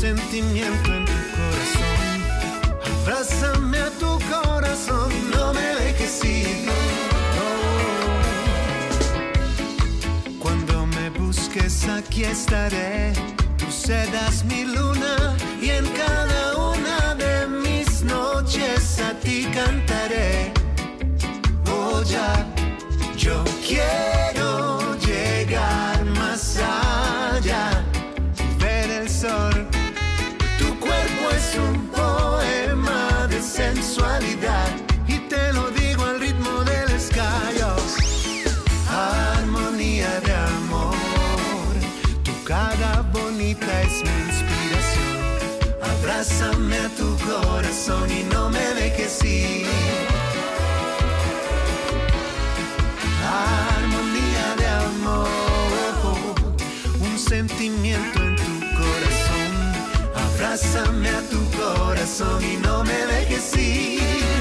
sentimiento en tu corazón. Abrázame a tu corazón, no me dejes ir. Cuando me busques aquí estaré, tú serás mi luna. es mi inspiración. Abrázame a tu corazón y no me dejes ir. Armonía de amor, un sentimiento en tu corazón. Abrázame a tu corazón y no me dejes ir.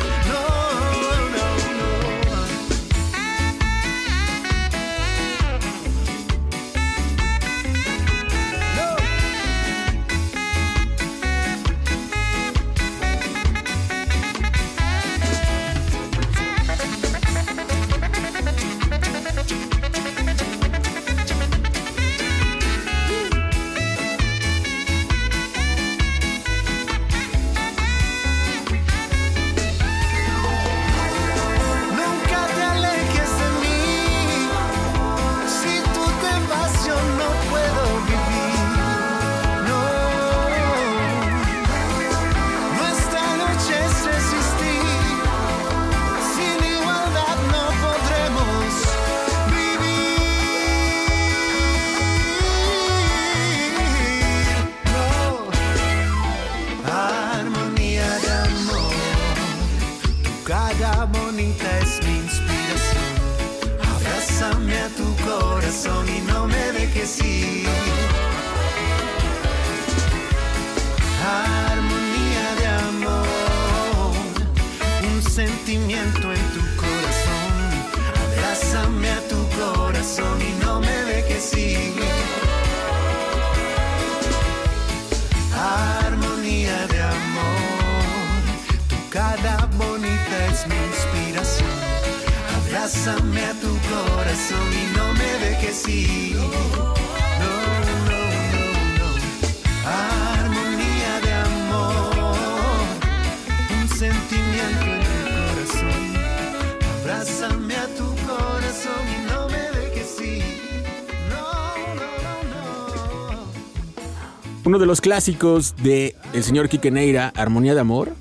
Uno de los clásicos de el señor Quique Neira, Armonía de Amor,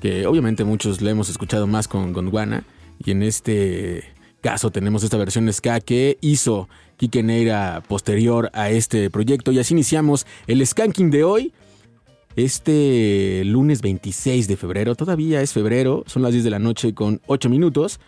que obviamente muchos le hemos escuchado más con Gondwana, y en este caso tenemos esta versión ska que hizo Quique Neira posterior a este proyecto, y así iniciamos el Skanking de hoy. Este lunes 26 de febrero, todavía es febrero, son las 10 de la noche con 8 minutos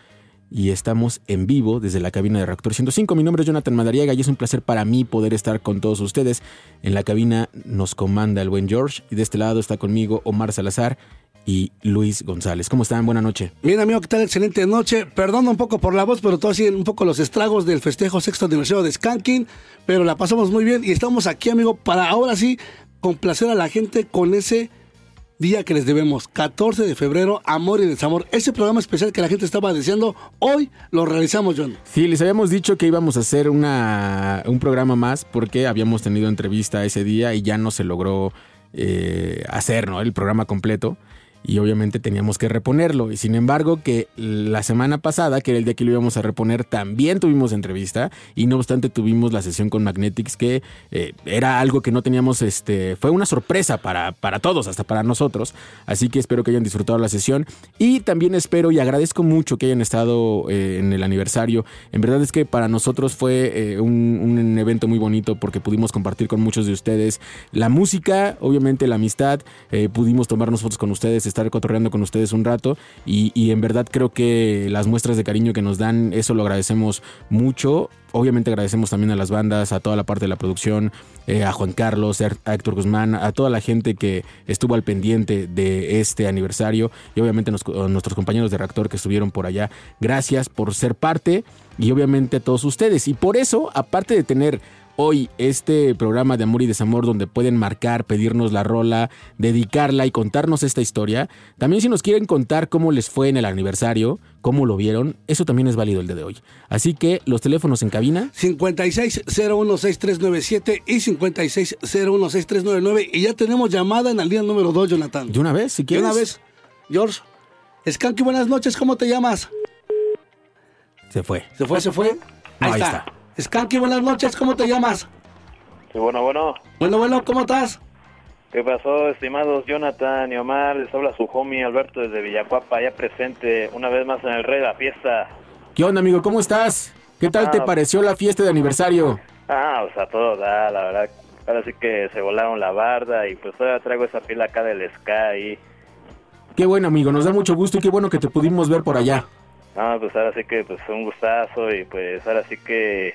y estamos en vivo desde la cabina de Reactor 105. Mi nombre es Jonathan Madariaga y es un placer para mí poder estar con todos ustedes. En la cabina nos comanda el buen George y de este lado está conmigo Omar Salazar y Luis González. ¿Cómo están? Buenas noches. Bien, amigo, ¿qué tal? Excelente noche. Perdón un poco por la voz, pero todo siguen un poco los estragos del festejo sexto aniversario de Skanking, pero la pasamos muy bien y estamos aquí, amigo, para ahora sí complacer a la gente con ese día que les debemos, 14 de febrero, Amor y Desamor. Ese programa especial que la gente estaba deseando, hoy lo realizamos, John. Sí, les habíamos dicho que íbamos a hacer una, un programa más porque habíamos tenido entrevista ese día y ya no se logró eh, hacer ¿no? el programa completo. Y obviamente teníamos que reponerlo. Y sin embargo, que la semana pasada, que era el día que lo íbamos a reponer, también tuvimos entrevista. Y no obstante, tuvimos la sesión con Magnetics, que eh, era algo que no teníamos. este Fue una sorpresa para, para todos, hasta para nosotros. Así que espero que hayan disfrutado la sesión. Y también espero y agradezco mucho que hayan estado eh, en el aniversario. En verdad es que para nosotros fue eh, un, evento muy bonito porque pudimos compartir con muchos de ustedes la música, obviamente la amistad. pudimos tomarnos fotos con ustedes, estar cotorreando con ustedes un rato. Y, en verdad creo que las muestras de cariño que nos dan, eso lo agradecemos mucho. Obviamente agradecemos también a las bandas, a toda la parte de la producción, eh, a Juan Carlos, a Héctor Guzmán, a toda la gente que estuvo al pendiente de este aniversario y obviamente a nuestros compañeros de reactor que estuvieron por allá. Gracias por ser parte y obviamente a todos ustedes. Y por eso, aparte de tener hoy este programa de amor y desamor donde pueden marcar, pedirnos la rola, dedicarla y contarnos esta historia. También si nos quieren contar cómo les fue en el aniversario, cómo lo vieron, eso también es válido el día de hoy. Así que los teléfonos en cabina, 56016397 y 56016399. Y ya tenemos llamada en el día número 2, Jonathan. de una vez, si De quieres. una vez, George. Skanky, buenas noches, ¿cómo te llamas? Se fue. ¿Se fue, se fue? Ahí, Ahí está. Skanky, buenas noches, ¿cómo te llamas? Sí, bueno, bueno. Bueno, bueno, ¿cómo estás? ¿Qué pasó, estimados Jonathan y Omar? Les habla su homie Alberto desde Villacuapa, ya presente una vez más en el Rey de la Fiesta. ¿Qué onda, amigo? ¿Cómo estás? ¿Qué tal te Ah. pareció la fiesta de aniversario? Ah, o sea, todo da, la verdad. Ahora sí que se volaron la barda y pues todavía traigo esa pila acá del Sky. Qué bueno, amigo. Nos da mucho gusto y qué bueno que te pudimos ver por allá. No, pues ahora sí que pues un gustazo y pues ahora sí que...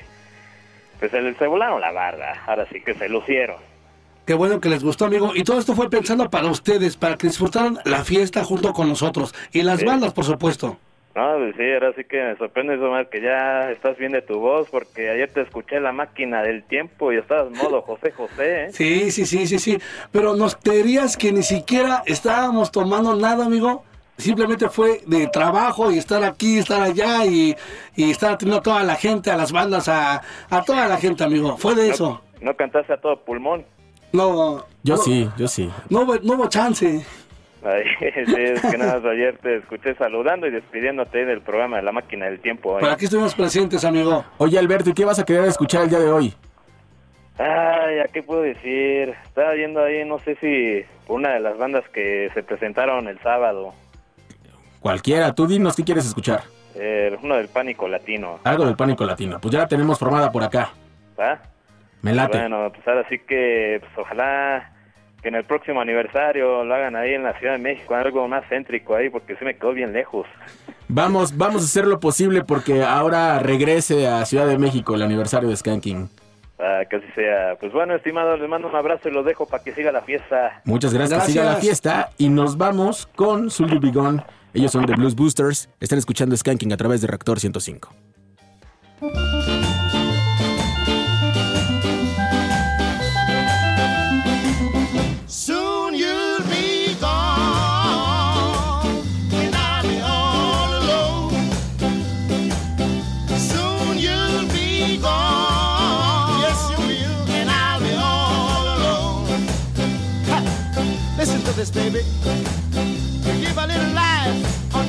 Pues se, se volaron la barda, ahora sí que se lucieron. Qué bueno que les gustó, amigo. Y todo esto fue pensando para ustedes, para que disfrutaran la fiesta junto con nosotros. Y las Sí. bandas, por supuesto. No, pues sí, ahora sí que me sorprende, Omar, que ya estás bien de tu voz, porque ayer te escuché la máquina del tiempo y estabas modo José José, ¿eh? Sí, sí, sí, sí, sí. Pero nos creerías que ni siquiera estábamos tomando nada, amigo. Simplemente fue de trabajo y estar aquí, estar allá y, y estar atendiendo a toda la gente, a las bandas, a, a toda la gente, amigo. Fue de eso. No cantaste a todo pulmón. No, Yo no, sí, yo sí. No, hubo- no hubo chance. Ay, es que nada más ayer te escuché saludando y despidiéndote del programa de la máquina del tiempo. Pero aquí estuvimos presentes, amigo. Oye, Alberto, ¿y qué vas a querer escuchar el día de hoy? Ay, ¿a qué puedo decir? Estaba viendo ahí, no sé si una de las bandas que se presentaron el sábado, Cualquiera, tú dinos qué quieres escuchar. Eh, uno del pánico latino. Algo del pánico latino. Pues ya la tenemos formada por acá. ¿Ah? Me late. Bueno, pues ahora sí que pues, ojalá que en el próximo aniversario lo hagan ahí en la Ciudad de México, algo más céntrico ahí, porque sí me quedó bien lejos. Vamos, vamos a hacer lo posible porque ahora regrese a Ciudad de México el aniversario de Skanking. Ah, que así sea. Pues bueno, estimados, les mando un abrazo y los dejo para que siga la fiesta. Muchas gracias, gracias. siga la fiesta. Y nos vamos con Zully Bigón. Ellos son The Blues Boosters. Están escuchando Skanking a través de Reactor 105. this, baby. You give a little light.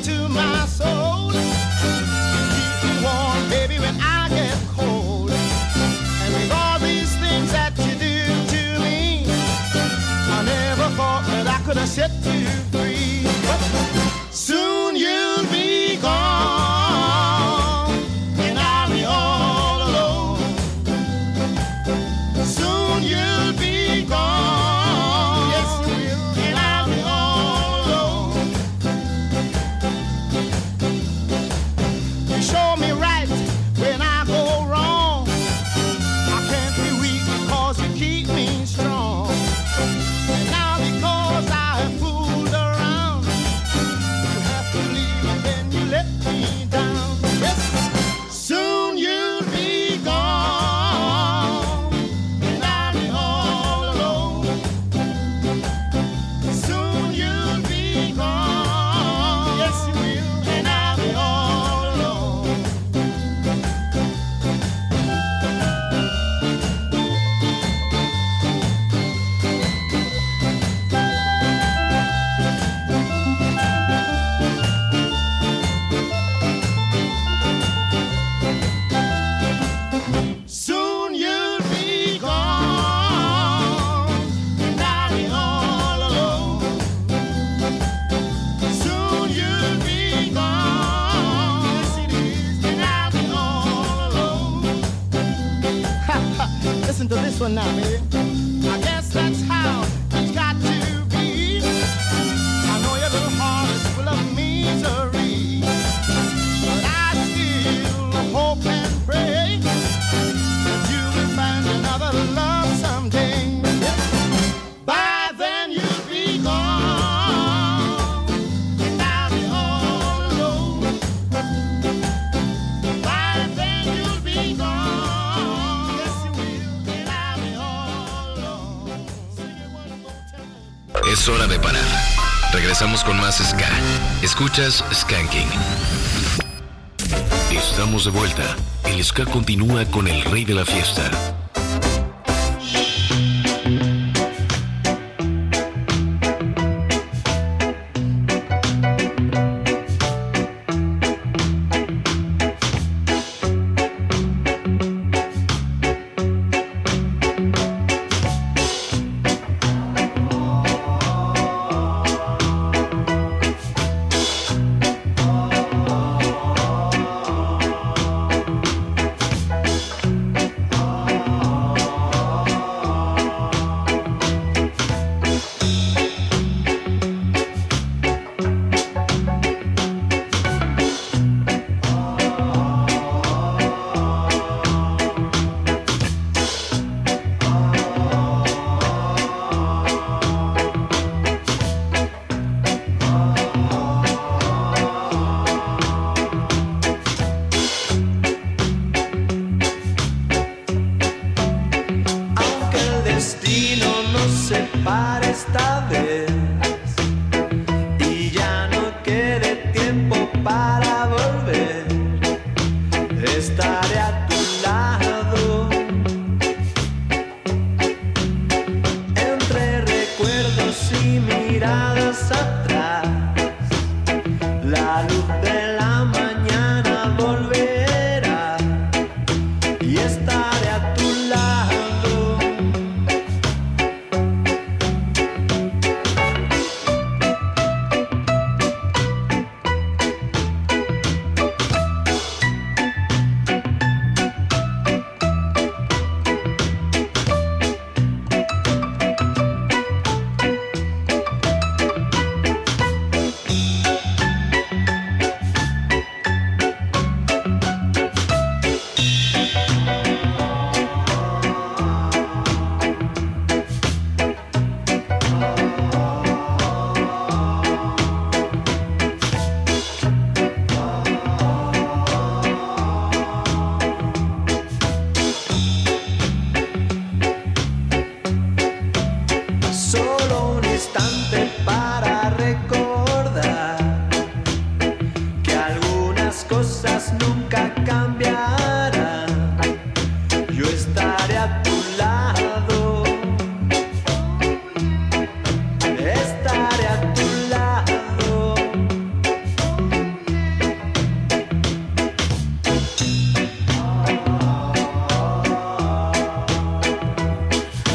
to my soul. Keep me warm, baby, when I get cold. And with all these things that you do to me, I never thought that I could have set you free. But soon you'll be gone. to this one now, baby. hora de parar. Regresamos con más Ska. Escuchas Skanking. Estamos de vuelta. El Ska continúa con el rey de la fiesta.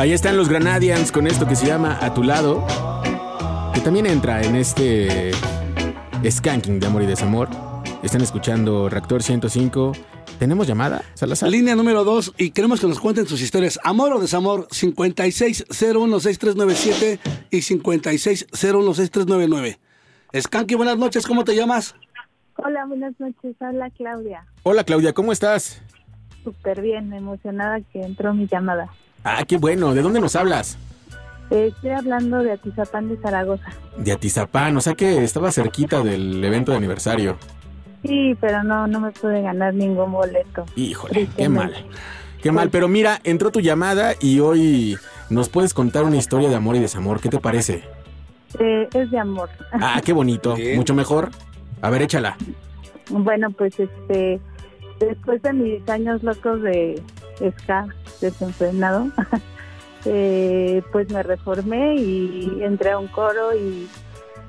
Ahí están los Granadians con esto que se llama A tu lado, que también entra en este skanking de amor y desamor. Están escuchando Reactor 105. ¿Tenemos llamada, Salazar? Línea número 2 y queremos que nos cuenten sus historias. Amor o desamor, 56016397 y 56016399. Skanky, buenas noches, ¿cómo te llamas? Hola, buenas noches. Habla Claudia. Hola Claudia, ¿cómo estás? Súper bien, emocionada que entró mi llamada. Ah, qué bueno. ¿De dónde nos hablas? Estoy hablando de Atizapán de Zaragoza. De Atizapán, o sea que estaba cerquita del evento de aniversario. Sí, pero no, no me pude ganar ningún boleto. Híjole, qué mal. Qué mal, pero mira, entró tu llamada y hoy nos puedes contar una historia de amor y desamor. ¿Qué te parece? Eh, es de amor. Ah, qué bonito. Mucho mejor. A ver, échala. Bueno, pues este, después de mis años locos de ska desenfrenado, eh, pues me reformé y entré a un coro y,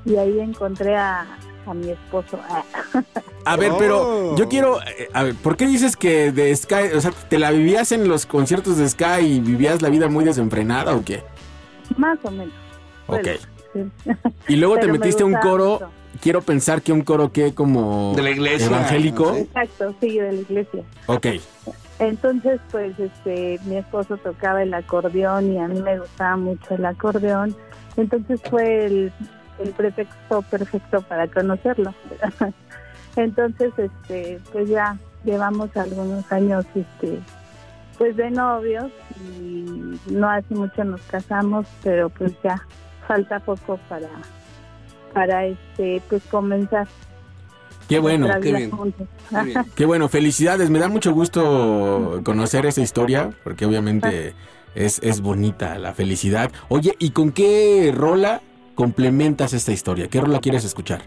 y ahí encontré a, a mi esposo. A ver, pero yo quiero. eh, A ver, ¿por qué dices que de Sky, o sea, te la vivías en los conciertos de Sky y vivías la vida muy desenfrenada o qué? Más o menos. Ok. Sí. Y luego te me metiste a un coro. mucho. Quiero pensar que un coro que como. De la iglesia. Evangélico. Exacto, sí, de la iglesia. Ok. Entonces, pues, este, mi esposo tocaba el acordeón y a mí me gustaba mucho el acordeón. Entonces fue el, pretexto perfecto para conocerlo. Entonces, este, pues ya llevamos algunos años, este, pues de novios y no hace mucho nos casamos, pero pues ya falta poco para, para este, pues comenzar. Qué bueno. qué bien. Qué bueno, felicidades. Me da mucho gusto conocer esa historia, porque obviamente es, es bonita la felicidad. Oye, ¿y con qué rola complementas esta historia? ¿Qué rola quieres escuchar?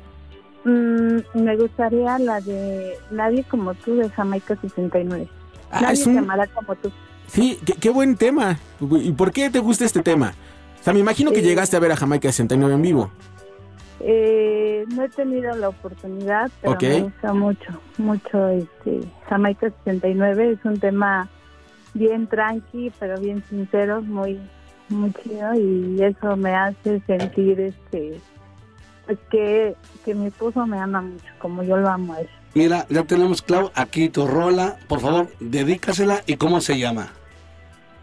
Mm, me gustaría la de Nadie como tú de Jamaica 69. Ah, Nadie un- te amará como tú. Sí, qué, qué buen tema. ¿Y por qué te gusta este tema? O sea, me imagino que Eh, llegaste a ver a Jamaica 69 en vivo. Eh, no he tenido la oportunidad, pero me gusta mucho, mucho este Jamaica 69. Es un tema bien tranqui, pero bien sincero, muy muy chido y eso me hace sentir este pues que, que mi esposo me ama mucho, como yo lo amo a él. Mira, ya tenemos, Clau, aquí tu rola. Por favor, dedícasela y cómo se llama.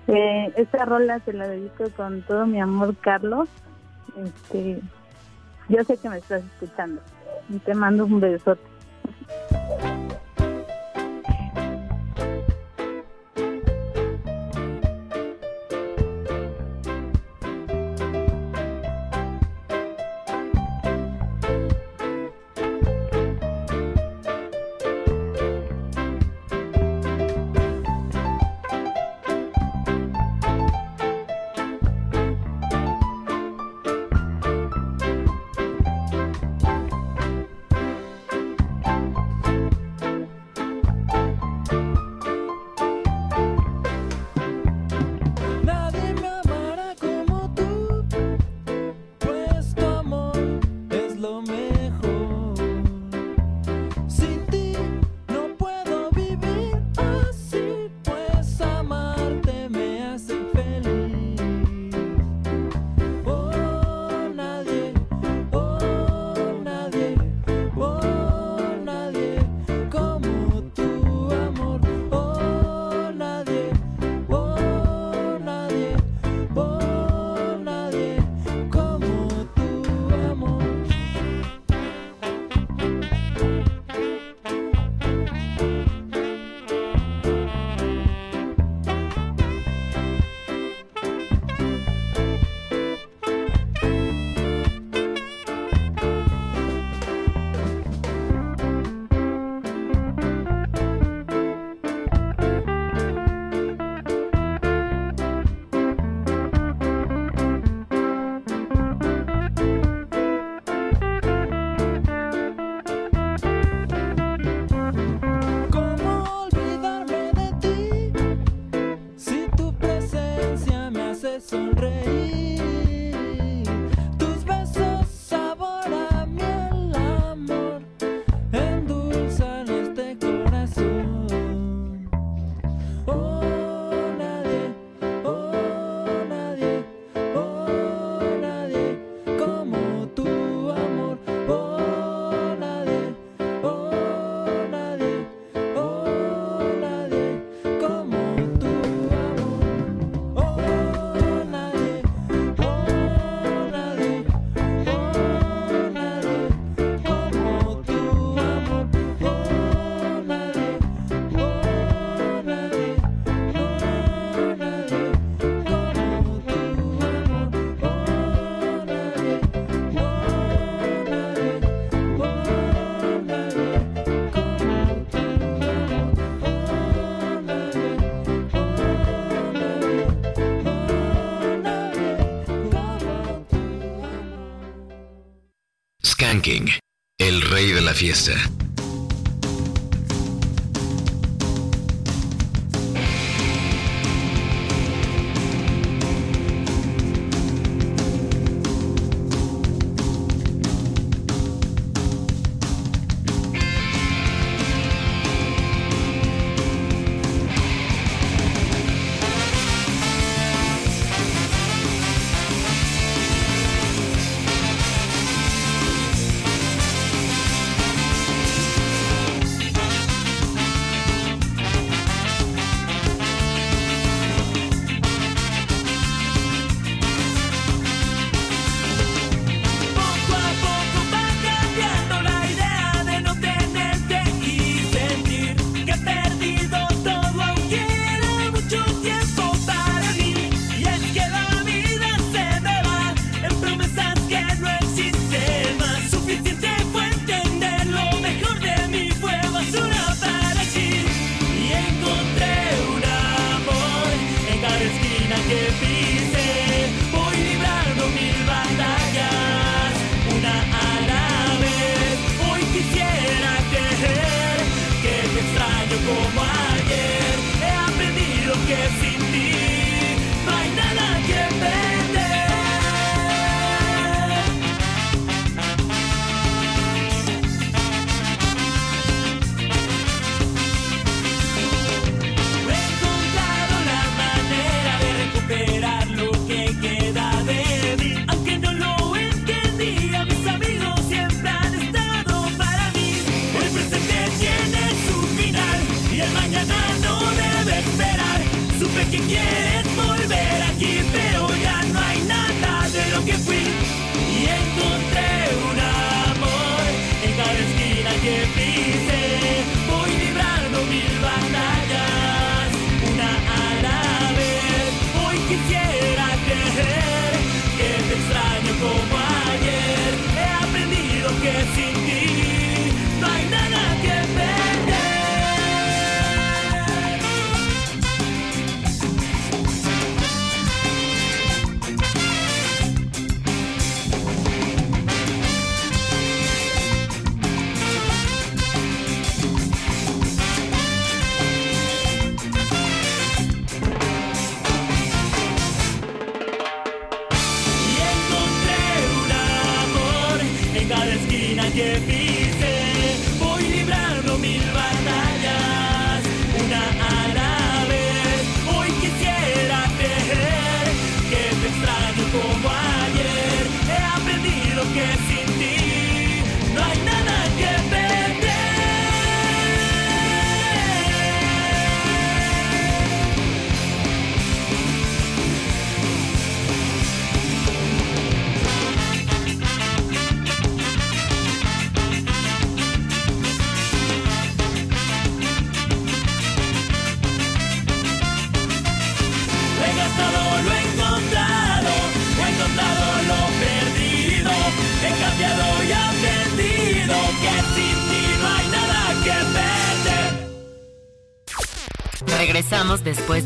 Eh, esta rola se la dedico con todo mi amor, Carlos. Este, yo sé que me estás escuchando y te mando un besote. Vista.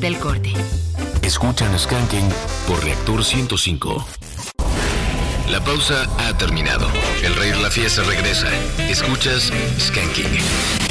del corte. Escúchanos Skanking por Reactor 105. La pausa ha terminado. El rey la fiesta regresa. Escuchas Skanking.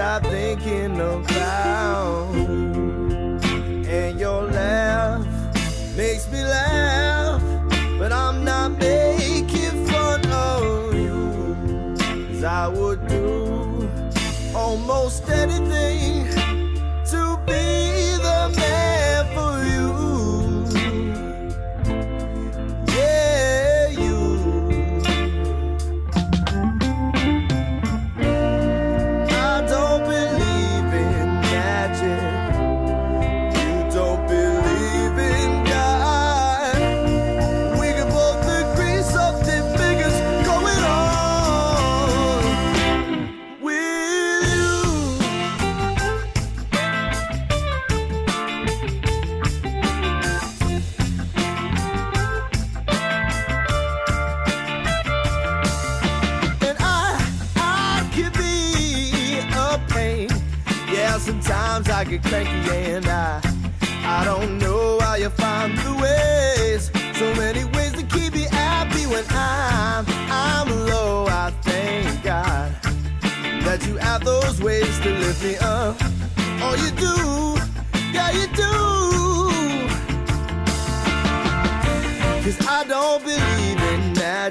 stop thinking about.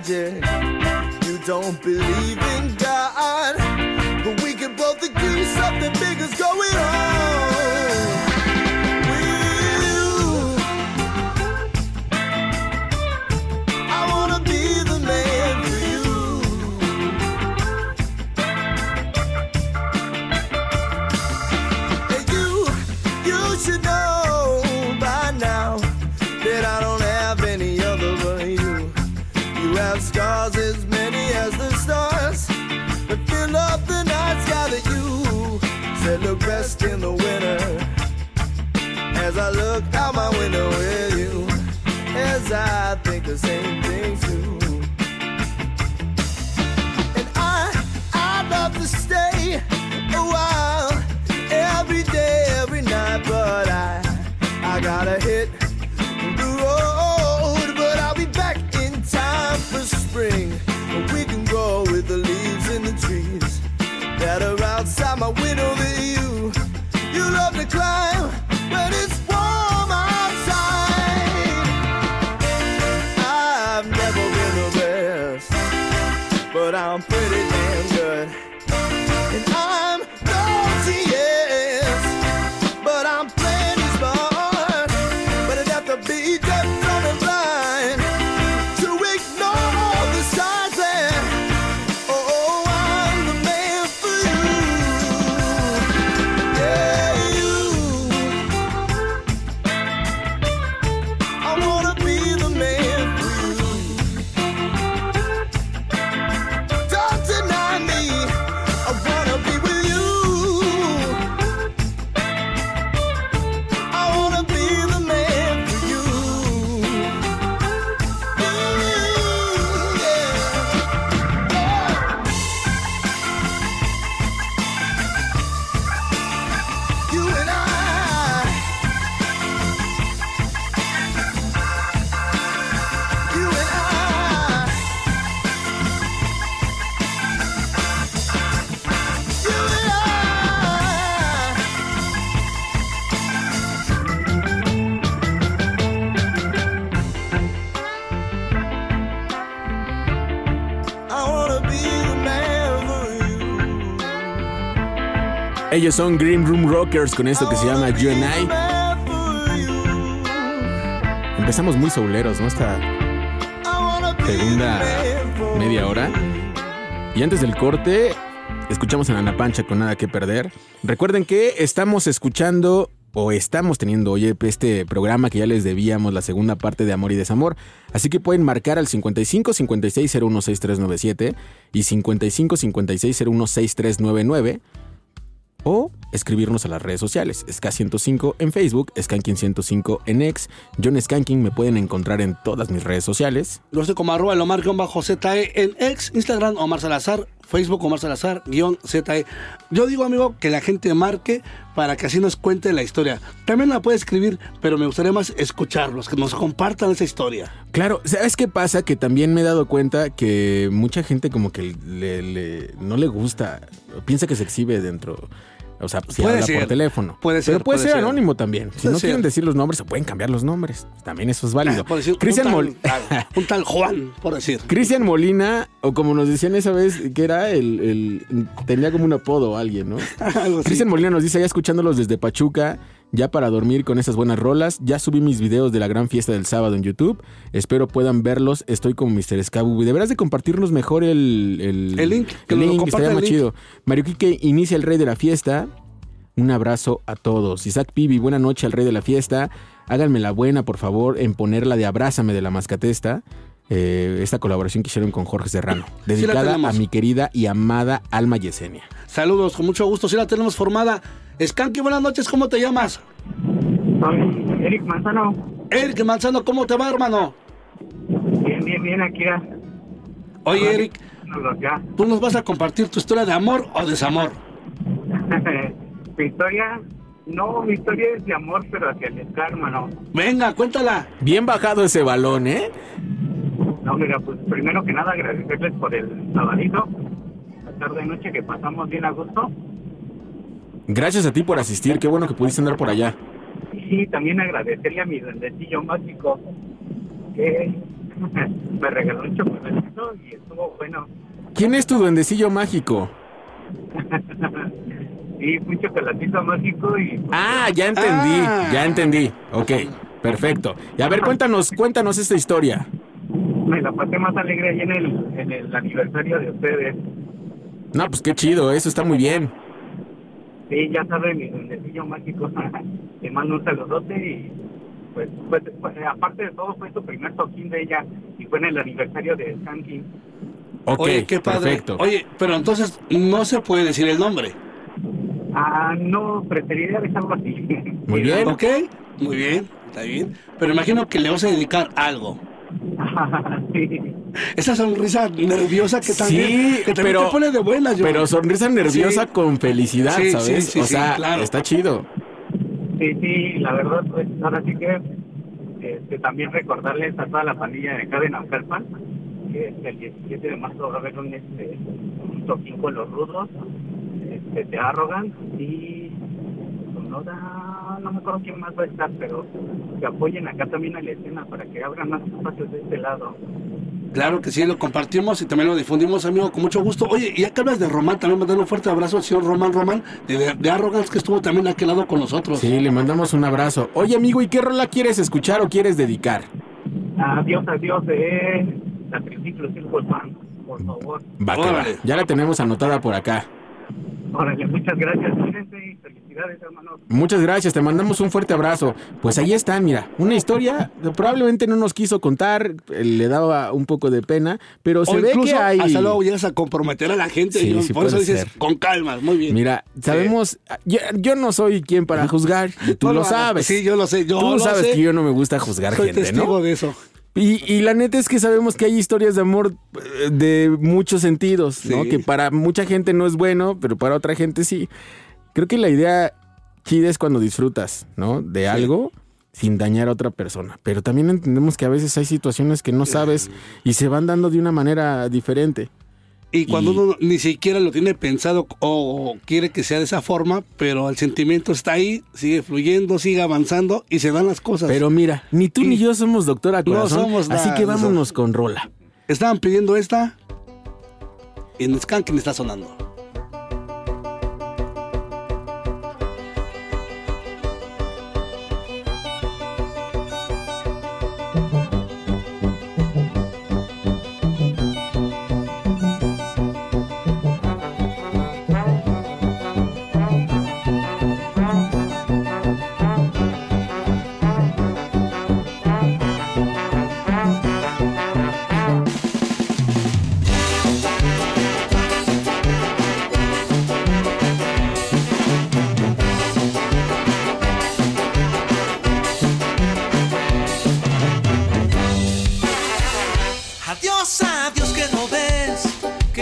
You don't believe in God. But we can both agree Look out my window with you, as I think the same Son Green Room Rockers con esto que se llama You and I. Empezamos muy souleros, ¿no? Esta segunda media hora. Y antes del corte, escuchamos a Ana Pancha con Nada que Perder. Recuerden que estamos escuchando o estamos teniendo hoy este programa que ya les debíamos la segunda parte de Amor y Desamor. Así que pueden marcar al 55 56 01 6397 y 55 56 01 6399 o escribirnos a las redes sociales. Ska105 en Facebook, Skanking105 en X. John Skanking me pueden encontrar en todas mis redes sociales. Yo estoy como arroba Lomar guion bajo ZE en ex, Instagram Omar Salazar, Facebook Omar Salazar guion ZE. Yo digo, amigo, que la gente marque para que así nos cuente la historia. También la puede escribir, pero me gustaría más escucharlos, que nos compartan esa historia. Claro, ¿sabes qué pasa? Que también me he dado cuenta que mucha gente como que le- le- no le gusta, piensa que se exhibe dentro. O sea, si Puede habla ser, por teléfono. puede ser, Pero puede, puede ser, ser. anónimo también. Si Puede no ser. quieren decir los nombres, se pueden cambiar los nombres. También eso es válido. Decir, Cristian un, Mol- tal, un tal Juan, por decir. Cristian Molina, o como nos decían esa vez, que era el, el- tenía como un apodo alguien, ¿no? Cristian Molina nos dice, ya escuchándolos desde Pachuca, ya para dormir con esas buenas rolas, ya subí mis videos de la gran fiesta del sábado en YouTube, espero puedan verlos, estoy como Mr. Scabu. Deberás de compartirnos mejor el, el, El link, que el lo link, estaría más chido. Mario Quique inicia el rey de la fiesta. Un abrazo a todos. Isaac Pibi, buena noche al rey de la fiesta. Háganme la buena, por favor, en ponerla de Abrázame de la Mascatesta. Eh, esta colaboración que hicieron con Jorge Serrano, dedicada a mi querida y amada Alma Yesenia. Saludos, con mucho gusto. Sí la tenemos formada. Skanky, buenas noches, ¿cómo te llamas? Soy Eric Manzano. Eric Manzano, ¿cómo te va, hermano? Bien, bien, bien, aquí ya. Oye, Eric, Ya. ¿tú nos vas a compartir tu historia de amor o desamor? Tu historia, No, mi historia es de amor, pero hacia el ska, hermano. Venga, cuéntala. Bien bajado ese balón, ¿eh? No, mira, pues primero que nada agradecerles por el sabadito, la tarde noche que pasamos bien a gusto. Gracias a ti por asistir. Qué bueno que pudiste andar por allá. Y también agradecerle a mi duendecillo mágico que me regaló un chocolatito y estuvo bueno. ¿Quién es tu duendecillo mágico? y un chocolatito mágico y Ah, ya entendí, Ah. ya entendí. Ok, perfecto. Y a ver, cuéntanos, cuéntanos esta historia. Me la pasé más alegre ahí en el, en el aniversario de ustedes. No, pues qué chido, eso está muy bien. Sí, ya saben, mi duendecillo mágico. Te mando un saludote y pues, pues, pues, aparte de todo fue su primer toquín de ella y fue en el aniversario de Skanking. Ok, Oye, qué padre. perfecto. Oye, pero entonces no se puede decir el nombre. Ah, no, preferiría dejarlo así. Muy bien. ¿Ok? Muy bien, está bien. Pero imagino que le vas a dedicar algo. sí. Esa sonrisa nerviosa que también, Sí, que también pero- te pone de buenas, Joan. Pero sonrisa nerviosa Sí. con felicidad, Sí, ¿sabes? sí, sí, o sí, sea, claro. está chido. Sí, sí, la verdad, pues ahora sí que este, también recordarles a toda la pandilla de acá de Naucalpan que este, el 17 de marzo va a haber un, este, un toquín con los rudos, este, de Arrogant y Sonora, no me acuerdo quién más va a estar, pero que apoyen acá también a la escena para que abran más espacios de este lado. Claro que sí, lo compartimos y también lo difundimos, amigo, con mucho gusto. Oye, y ya que hablas de Román, también mandar un fuerte abrazo al señor Román Román de, de, Arrogance, que estuvo también a aquel lado con nosotros. Sí, le mandamos un abrazo. Oye, amigo, ¿y qué rola quieres escuchar o quieres dedicar? Adiós, adiós de la Triciclo Circle Band, por favor. Órale. Ya la tenemos anotada por acá. Órale, muchas gracias, cuídense y felicidades. Muchas gracias, te mandamos un fuerte abrazo. Pues ahí están, mira, una historia que probablemente no nos quiso contar, eh, le daba un poco de pena, pero se o ve que hay... hasta luego llegas a comprometer a la gente. Sí, y sí por eso dices, ser. con calma, muy bien. Mira, sabemos, yo, yo no soy quien para juzgar, y tú No lo sabes. Sí, yo lo sé, yo Tú lo sabes sé. que yo no me gusta juzgar Soy gente, testigo ¿no? de eso. Y, y la neta es que sabemos que hay historias de amor eh, de muchos sentidos, ¿no? Sí. Que para mucha gente no es bueno, pero para otra gente sí. Creo que la idea chida es cuando disfrutas, ¿no? De algo sin dañar a otra persona. Pero también entendemos que a veces hay situaciones que no sabes y se van dando de una manera diferente. Y cuando Y- uno ni siquiera lo tiene pensado o quiere que sea de esa forma, pero el sentimiento está ahí, sigue fluyendo, sigue avanzando y se dan las cosas. Pero mira, ni tú ni yo somos doctora No corazón, somos así que vámonos con rola. Estaban pidiendo esta y en Skanking está sonando.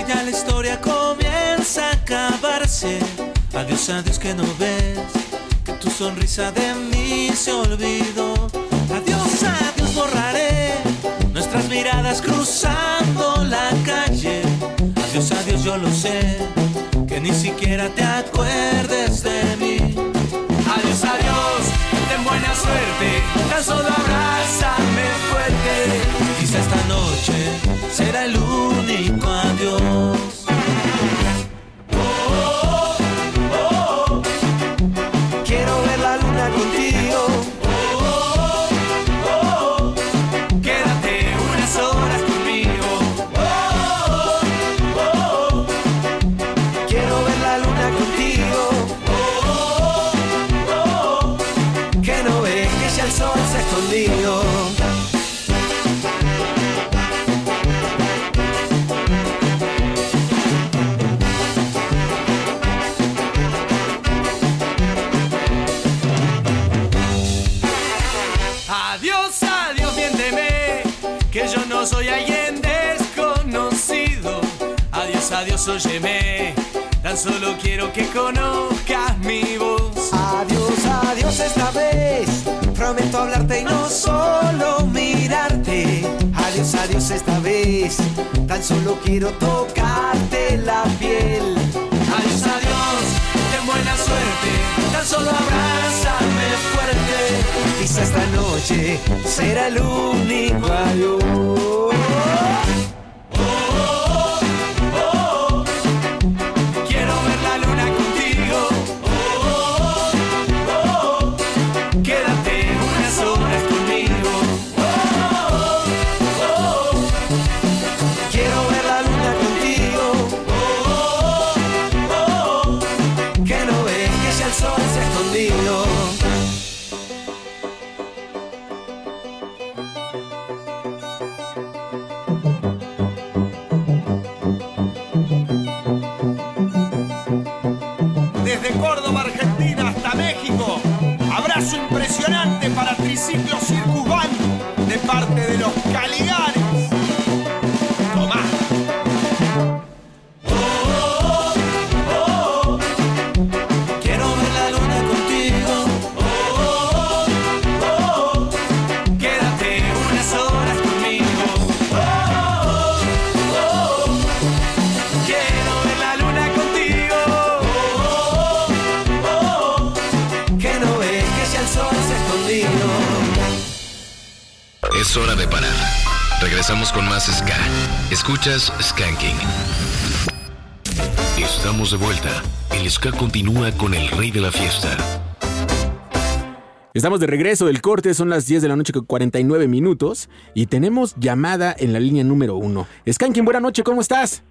Ya la historia comienza a acabarse. Adiós, adiós que no ves que tu sonrisa de mí se olvidó. Adiós, adiós borraré nuestras miradas cruzando la calle. Adiós, adiós yo lo sé que ni siquiera te acuerdes de mí. Adiós, adiós, ten buena suerte, tan solo abrázame fuerte. Esta noche será el único adiós. Adiós, adiós, óyeme, tan solo quiero que conozcas mi voz. Adiós, Prometo hablarte y no solo mirarte. Adiós, adiós esta vez. Tan solo quiero tocarte la piel. Adiós, adiós, ten buena suerte. Tan solo abrázame fuerte. Quizá esta noche será el único adiós. Regresamos con más Ska. Escuchas Skanking. Estamos de vuelta. El Ska continúa con el rey de la fiesta. Estamos de regreso del corte, son las 10 de la noche con 49 minutos y tenemos llamada en la línea número uno. Skanking, buena noche, ¿cómo estás?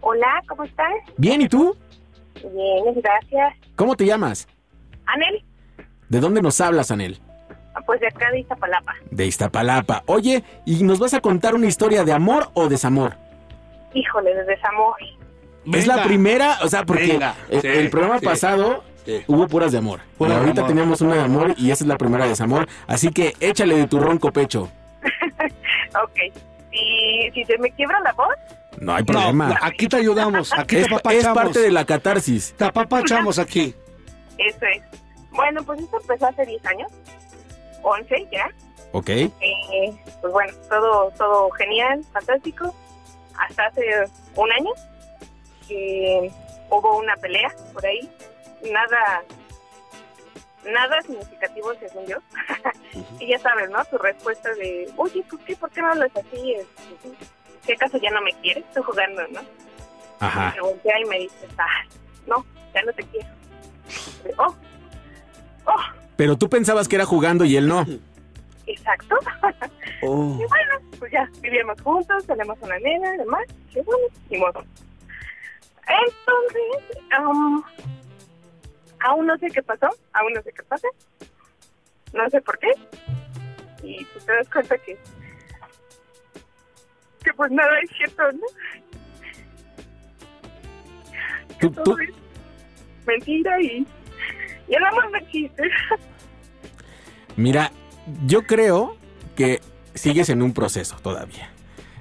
Hola, ¿cómo estás? Bien, ¿y tú? Bien, gracias. ¿Cómo te llamas? Anel, ¿De dónde nos hablas, Anel? Pues de acá de Iztapalapa. De Iztapalapa. Oye, ¿y nos vas a contar una historia de amor o desamor? Híjole, de desamor. Es la primera, o sea, porque Venga. el, Sí, el programa sí. pasado Sí. hubo puras de amor. Pura de ahorita amor. teníamos una de amor y esa es la primera de desamor. Así que échale de tu ronco pecho. Ok. Y si se me quiebra la voz, No hay problema. no, aquí te ayudamos. Aquí es, te es parte de la catarsis. Te apapachamos aquí. eso es. Bueno, pues esto empezó hace 10 años. 11 ya. ¿Ok? Eh, pues bueno, todo, todo genial, fantástico. Hasta hace un año que hubo una pelea por ahí. Nada, nada significativo según yo. y ya sabes, ¿no? Tu respuesta de, oye, ¿por qué, ¿por qué no hablas así? Este, ¿Qué acaso ya no me quieres? Estoy jugando, ¿no? Ajá. Me voltea y me dice, ah, no, ya no te quiero. Oh, oh, Pero tú pensabas que era jugando y él no. exacto. Oh. Y bueno, pues ya, vivíamos juntos, tenemos una nena y demás. Y bueno, ni modo. Entonces, am, aún no sé qué pasó, aún no sé qué pasa. No sé por qué. Y tú te das cuenta que, que pues nada es cierto, ¿no? Tú- Todo tú- es mentira y, y el amor no existe. Mira, yo creo que sigues en un proceso todavía.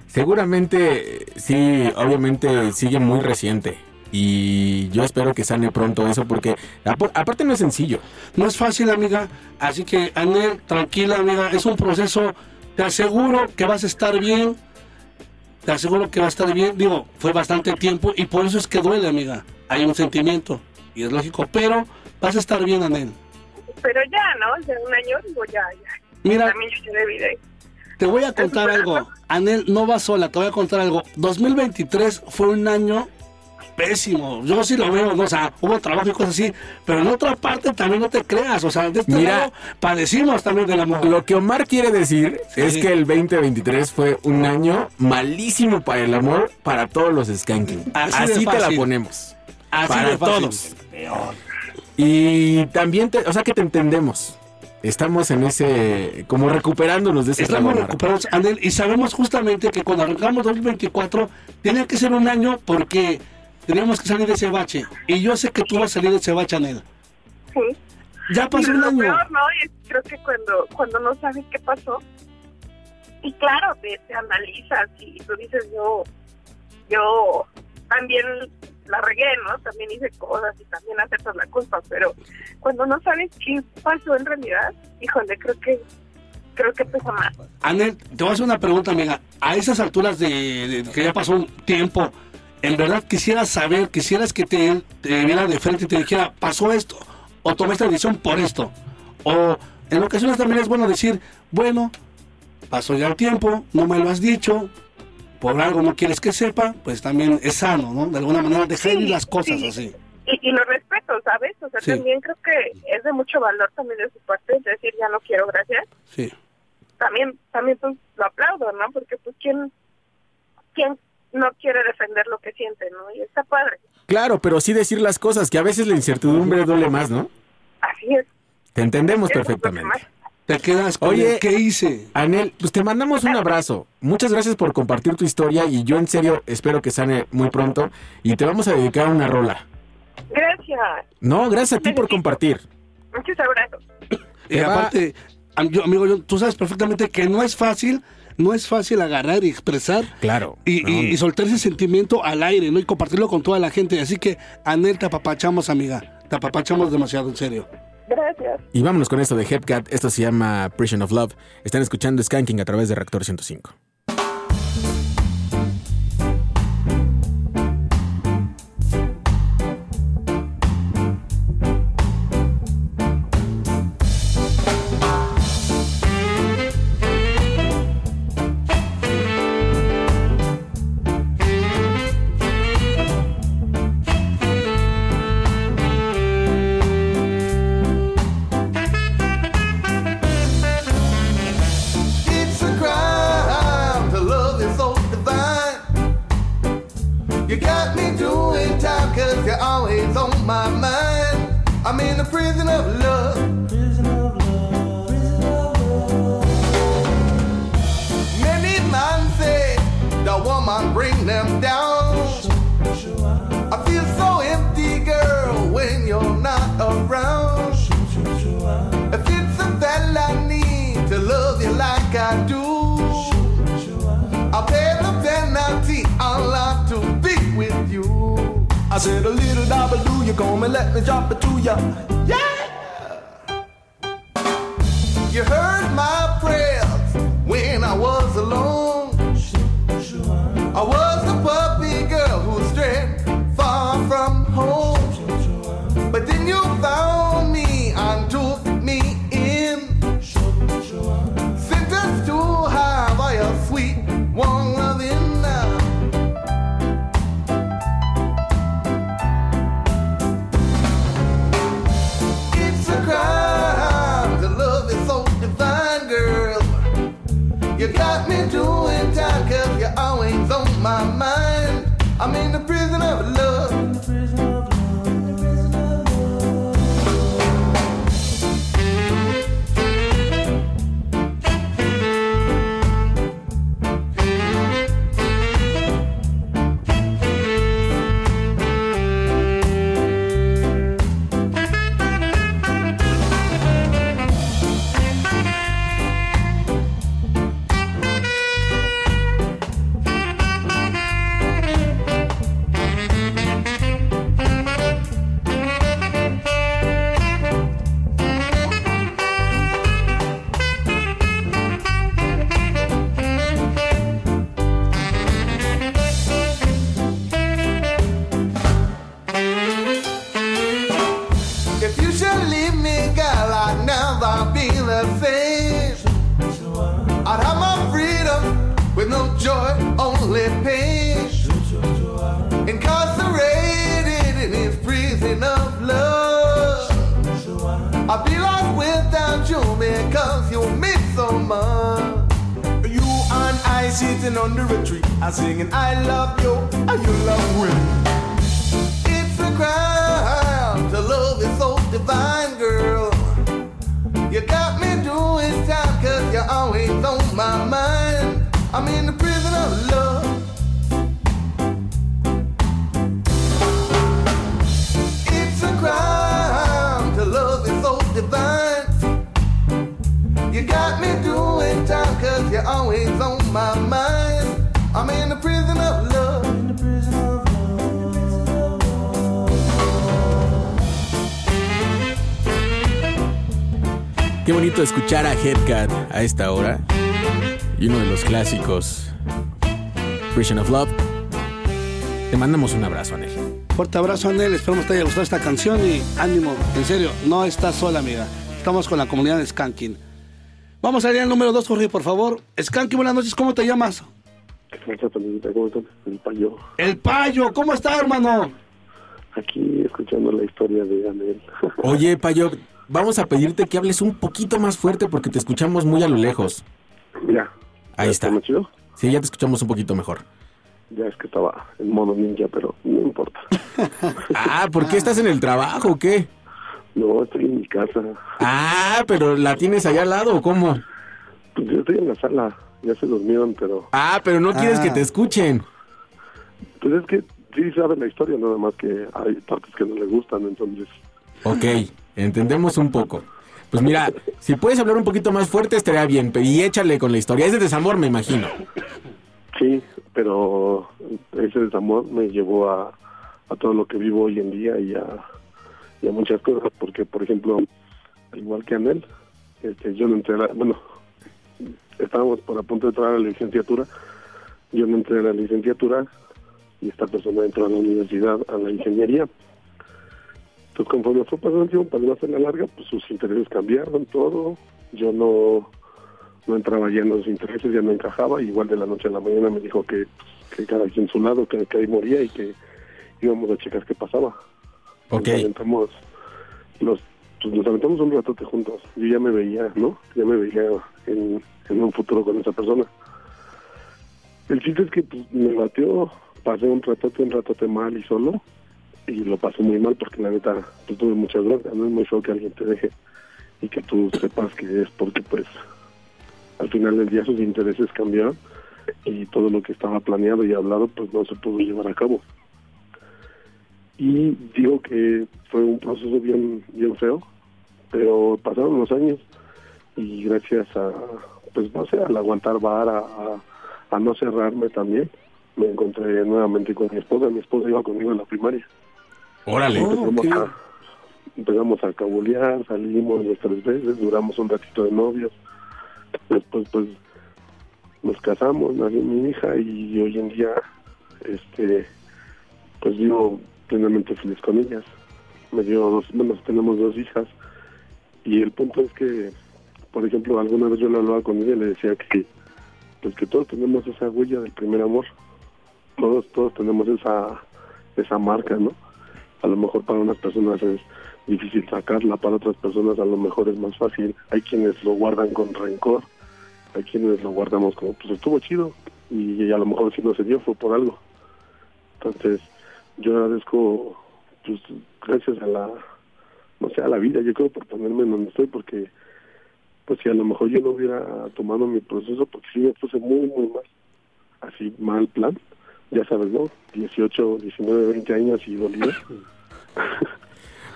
Seguramente, sí, obviamente sigue muy reciente. Y yo espero que sane pronto eso porque aparte no es sencillo. No es fácil, amiga. Así que, Anel, tranquila, amiga. Es un proceso. Te aseguro que vas a estar bien. Te aseguro que va a estar bien. Digo, fue bastante tiempo y por eso es que duele, amiga. Hay un sentimiento y es lógico, pero vas a estar bien, Anel. Pero ya, ¿no? De un año, digo, ya, ya. Mira, ya te voy a contar algo. Anel, no vas sola, te voy a contar algo. 2023 fue un año pésimo. Yo sí lo veo, ¿no? o sea, hubo trabajo y cosas así, pero en otra parte también no te creas, o sea, de este Mira. lado padecimos también del amor. Lo que Omar quiere decir es que el 2023 fue un año malísimo para el amor para todos los skanking. Así te la ponemos. Así para de fácil. todos. Y también, te- o sea que te entendemos. Estamos en ese, como recuperándonos de ese Estamos recuperados, Anel, y sabemos justamente que cuando arrancamos 2024 tenía que ser un año porque teníamos que salir de ese bache. Y yo sé que tú vas a salir de ese bache, Anel. Sí. Ya pasó Y un lo año. peor, ¿no? Es creo que cuando, cuando no sabes qué pasó, y claro, te, te analizas y tú dices, yo, yo también la regué, ¿no? También hice cosas y también aceptas la culpa, pero cuando no sabes qué pasó en realidad, híjole, creo que creo que pesa más. Anel, te voy a hacer una pregunta, amiga. A esas alturas de, de que ya pasó un tiempo, ¿en verdad quisieras saber, quisieras que te, te viera de frente y te dijera, pasó esto, o tomé esta decisión por esto? O en ocasiones también es bueno decir, bueno, pasó ya el tiempo, no me lo has dicho, por algo no quieres que sepa, pues también es sano, ¿no? De alguna manera dejar ir las cosas sí. así. Y, y lo respeto, ¿sabes? O sea, Sí. también creo que es de mucho valor también de su parte decir ya no quiero, gracias. Sí. También, también pues lo aplaudo, ¿no? Porque pues quién, quién no quiere defender lo que siente, ¿no? Y está padre. Claro, pero sí decir las cosas, que a veces la incertidumbre duele más, ¿no? Así es. Te entendemos Eso perfectamente. Te quedas con Oye, el, ¿qué hice? Anel, pues te mandamos un abrazo. Muchas gracias por compartir tu historia y yo en serio espero que sane muy pronto y te vamos a dedicar una rola. Gracias. No, gracias a ti por compartir. Muchos abrazos. Y Te va- aparte, yo, amigo, yo- tú sabes perfectamente que no es fácil, no es fácil agarrar y expresar Claro. y, no. y- y soltar ese sentimiento al aire, ¿no? Y compartirlo con toda la gente. Así que, Anel, te apapachamos, amiga. Te apapachamos demasiado, en serio. Gracias. Y vámonos con esto de Hepcat. Esto se llama Prison of Love. Están escuchando Skanking a través de Reactor 105. If it's I need to love you like I do, I'll pay the penalty. I'll love to be with you. I said a little double do you come and let me drop it to ya. Yeah. You heard my prayers when I was alone. Headcat a esta hora. Y uno de los clásicos, Vision of Love. Te mandamos un abrazo, Anel. Fuerte abrazo, Anel. Esperamos que te haya gustado esta canción y ánimo. En serio, no estás sola, amiga. Estamos con la comunidad de Skanking. Vamos a ir al número 2, Jorge, por favor. Skanking, buenas noches. ¿Cómo te llamas? El payo. El Payo. ¿Cómo está, hermano? Aquí escuchando la historia de Anel. Oye, Payo, vamos a pedirte que hables un poquito más fuerte porque te escuchamos muy a lo lejos. Ya. Ahí está. ¿Está chido? Sí, ya te escuchamos un poquito mejor. Ya es que estaba en modo ninja, pero no importa. Ah, ¿por qué estás en el trabajo o qué? No, estoy en mi casa. Ah, pero ¿la tienes allá al lado o cómo? Pues yo estoy en la sala. Ya se durmieron, pero... Ah, pero no quieres Ah. que te escuchen. Pues es que sí saben la historia, nada más que hay partes que no les gustan, entonces... Ok, entendemos un poco. Pues mira, si puedes hablar un poquito más fuerte estaría bien, y échale con la historia. Es de desamor, me imagino. Sí, pero ese desamor me llevó a, a todo lo que vivo hoy en día y a, muchas cosas, porque por ejemplo, al igual que Anel, este, yo no entré a la, bueno, estábamos por a punto de entrar a la licenciatura, yo no entré a la licenciatura y esta persona entró a la universidad, a la ingeniería. Entonces conforme fue pasando el tiempo, para no hacer la larga, pues sus intereses cambiaron, todo, yo no no entraba ya en los intereses, ya no encajaba, igual de la noche a la mañana me dijo que, que cada quien su lado, que, que ahí moría y que íbamos a checar qué pasaba. Ok. Nos aventamos, los, pues nos aventamos un ratote juntos. Yo ya me veía, ¿no? Ya me veía en, en un futuro con esa persona. El chiste es que pues, me bateó, pasé un ratote, un ratote mal y solo, y lo pasé muy mal porque la neta pues, tuve muchas broncas, no es muy feo que alguien te deje y que tú sepas que es porque pues al final del día sus intereses cambiaron y todo lo que estaba planeado y hablado pues no se pudo llevar a cabo. Y digo que fue un proceso bien, bien feo, pero pasaron los años y gracias a, pues no sé, al aguantar vara, a, a no cerrarme también, me encontré nuevamente con mi esposa. Mi esposa iba conmigo en la primaria. Órale. Empezamos, ok. a, empezamos a cabulear, salimos dos tres veces, duramos un ratito de novios. Después, pues, nos casamos, nació mi hija y hoy en día, este, pues vivo plenamente feliz con ellas. Me dio dos, bueno, tenemos dos hijas y el punto es que, por ejemplo, alguna vez yo le hablaba con ella y le decía que, pues que todos tenemos esa huella del primer amor. Todos, todos tenemos esa, esa marca, ¿no? A lo mejor para unas personas es difícil sacarla, para otras personas a lo mejor es más fácil. Hay quienes lo guardan con rencor, hay quienes lo guardamos como, pues estuvo chido, y a lo mejor si no se dio fue por algo. Entonces, yo agradezco, pues, gracias a la, no sé, a la vida, yo creo, por ponerme en donde estoy, porque, pues, si a lo mejor yo no hubiera tomado mi proceso, porque sí me puse muy, muy mal, así, mal plan, ya sabes, ¿no? 18, 19, 20 años y dolido.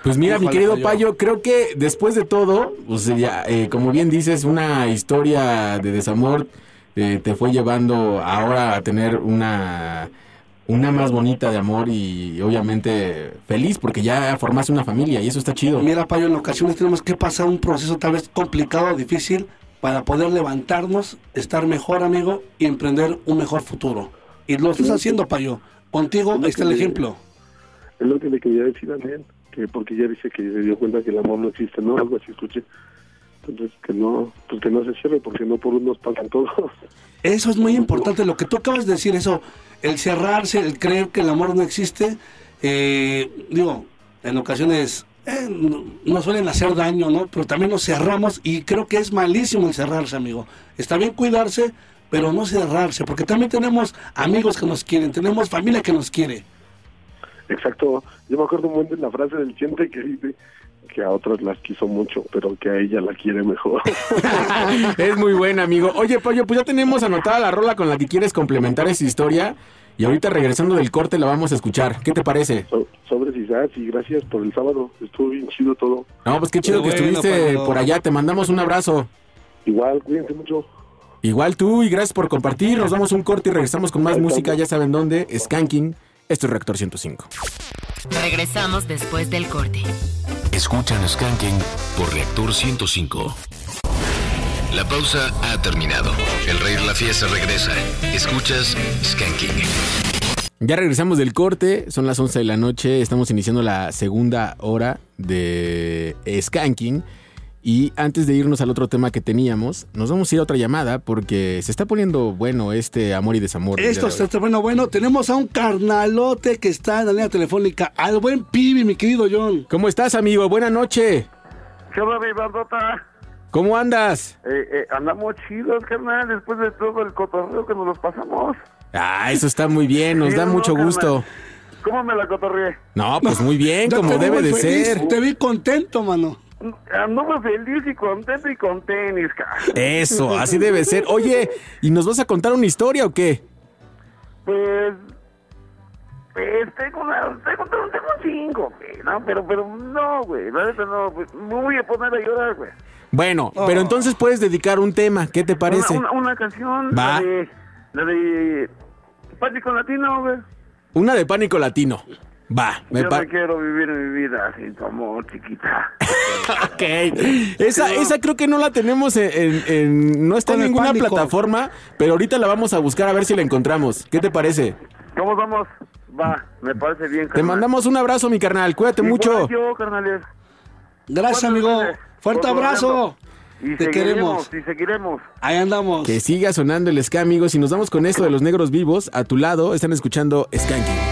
Pues mira, mi querido Payo. Payo, creo que después de todo, pues ya, eh, como bien dices, una historia de desamor eh, te fue llevando ahora a tener una, una más bonita de amor y obviamente feliz porque ya formaste una familia y eso está chido. Mira, Payo, en ocasiones tenemos que pasar un proceso tal vez complicado, difícil, para poder levantarnos, estar mejor, amigo, y emprender un mejor futuro. Y lo estás haciendo, Payo. Contigo, ahí está el ejemplo. Es lo que le quería decir a él, que porque ella dice que se dio cuenta que el amor no existe, ¿no? Algo así escuché. Entonces, que no, pues que no se cierre, porque no por unos pagan todos. Eso es muy importante, lo que tú acabas de decir, eso, el cerrarse, el creer que el amor no existe, eh, digo, en ocasiones eh, no- nos suelen hacer daño, ¿no? Pero también nos cerramos y creo que es malísimo el cerrarse, amigo. Está bien cuidarse, pero no cerrarse, porque también tenemos amigos que nos quieren, tenemos familia que nos quiere. Exacto. Yo me acuerdo muy bien de la frase del siempre que dice que a otros las quiso mucho, pero que a ella la quiere mejor. es muy buena, amigo. Oye, Payo, pues ya tenemos anotada la rola con la que quieres complementar esa historia y ahorita regresando del corte la vamos a escuchar. ¿Qué te parece? So- Sobres y sats, y gracias por el sábado. Estuvo bien chido todo. No, pues qué chido que bueno, estuviste por allá. Te mandamos un abrazo. Igual, cuídense mucho. Igual tú y gracias por compartir. Nos damos un corte y regresamos con más música. Ya saben dónde. Skanking. Esto es Reactor 105. Regresamos después del corte. Escuchan Skanking por Reactor 105. La pausa ha terminado. El Rey de la Fiesta regresa. Escuchas Skanking. Ya regresamos del corte, son las 11 de la noche, estamos iniciando la segunda hora de Skanking. Y antes de irnos al otro tema que teníamos, nos vamos a ir a otra llamada porque se está poniendo bueno este amor y desamor. Esto de está bueno, bueno. Tenemos a un carnalote que está en la línea telefónica. Al buen Pibi, mi querido John. ¿Cómo estás, amigo? Buena noche. ¿Qué onda, mi bandota? ¿Cómo andas? Eh, eh, andamos chidos, carnal, después de todo el cotorreo que nos los pasamos. Ah, eso está muy bien, nos Sí, da no, mucho carnal. gusto. ¿Cómo me la cotorreé? No, pues muy bien, como debe de feliz, ser. Te vi contento, mano. Anduve feliz y contento y con tenis, cara. Eso, así debe ser. Oye, ¿y nos vas a contar una historia o qué? Pues... Pues tengo una... Tengo, tengo, cinco, güey, ¿no? Pero, pero no, güey, la neta no, pues, me voy a poner a llorar, güey. Bueno, pero entonces puedes dedicar un tema, ¿qué te parece? Una, una, una canción, Va. la de... La de... Pánico Latino, güey. Una de pánico latino. Va, me Yo no quiero vivir mi vida sin tu amor, chiquita. Ok. Esa, esa creo que no la tenemos en, en- en- no está en Con ninguna pánico. plataforma, pero ahorita la vamos a buscar a ver si la encontramos. ¿Qué te parece? ¿Cómo vamos? Va, me parece bien, Te mandamos un abrazo, mi carnal. Cuídate mucho. Yo, carnales. Gracias, amigo. Fuerte abrazo. Y Te seguiremos, queremos. y seguiremos. Ahí andamos. Que siga sonando el ska, amigos. Y nos vamos con esto de los negros vivos. A tu lado están escuchando Skanking.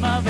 Como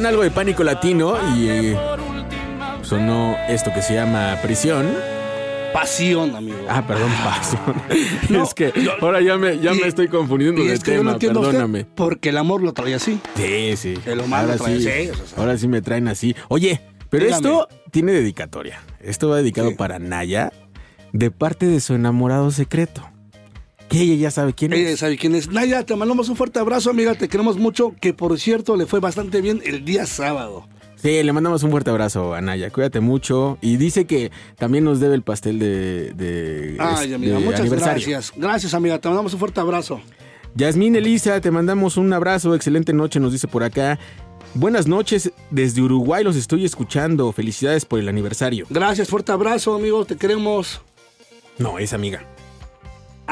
Pedían algo de pánico latino y eh, sonó esto que se llama prisión. Pasión, amigo. Ah, perdón, pasión. es que ahora ya me, ya me estoy confundiendo Y de es que yo no tema, usted, perdóname. porque el amor lo trae así. Sí, sí. El humano ahora trae sí, así, o sea, ahora sí me traen así. Oye, pero Dígame. esto tiene dedicatoria. Esto va dedicado para Naya de parte de su enamorado secreto. Que ella ya sabe quién Ella es. sabe quién es. Naya, te mandamos un fuerte abrazo, amiga. Te queremos mucho. Que por cierto, le fue bastante bien el día sábado. Sí, le mandamos un fuerte abrazo a Naya. Cuídate mucho. Y dice que también nos debe el pastel de, de- Ay, de amiga, muchas aniversario. gracias. Gracias, amiga. Te mandamos un fuerte abrazo. Yasmín Elisa, te mandamos un abrazo, excelente noche, nos dice por acá. Buenas noches, desde Uruguay los estoy escuchando. Felicidades por el aniversario. Gracias, fuerte abrazo, amigo. Te queremos. No, es amiga.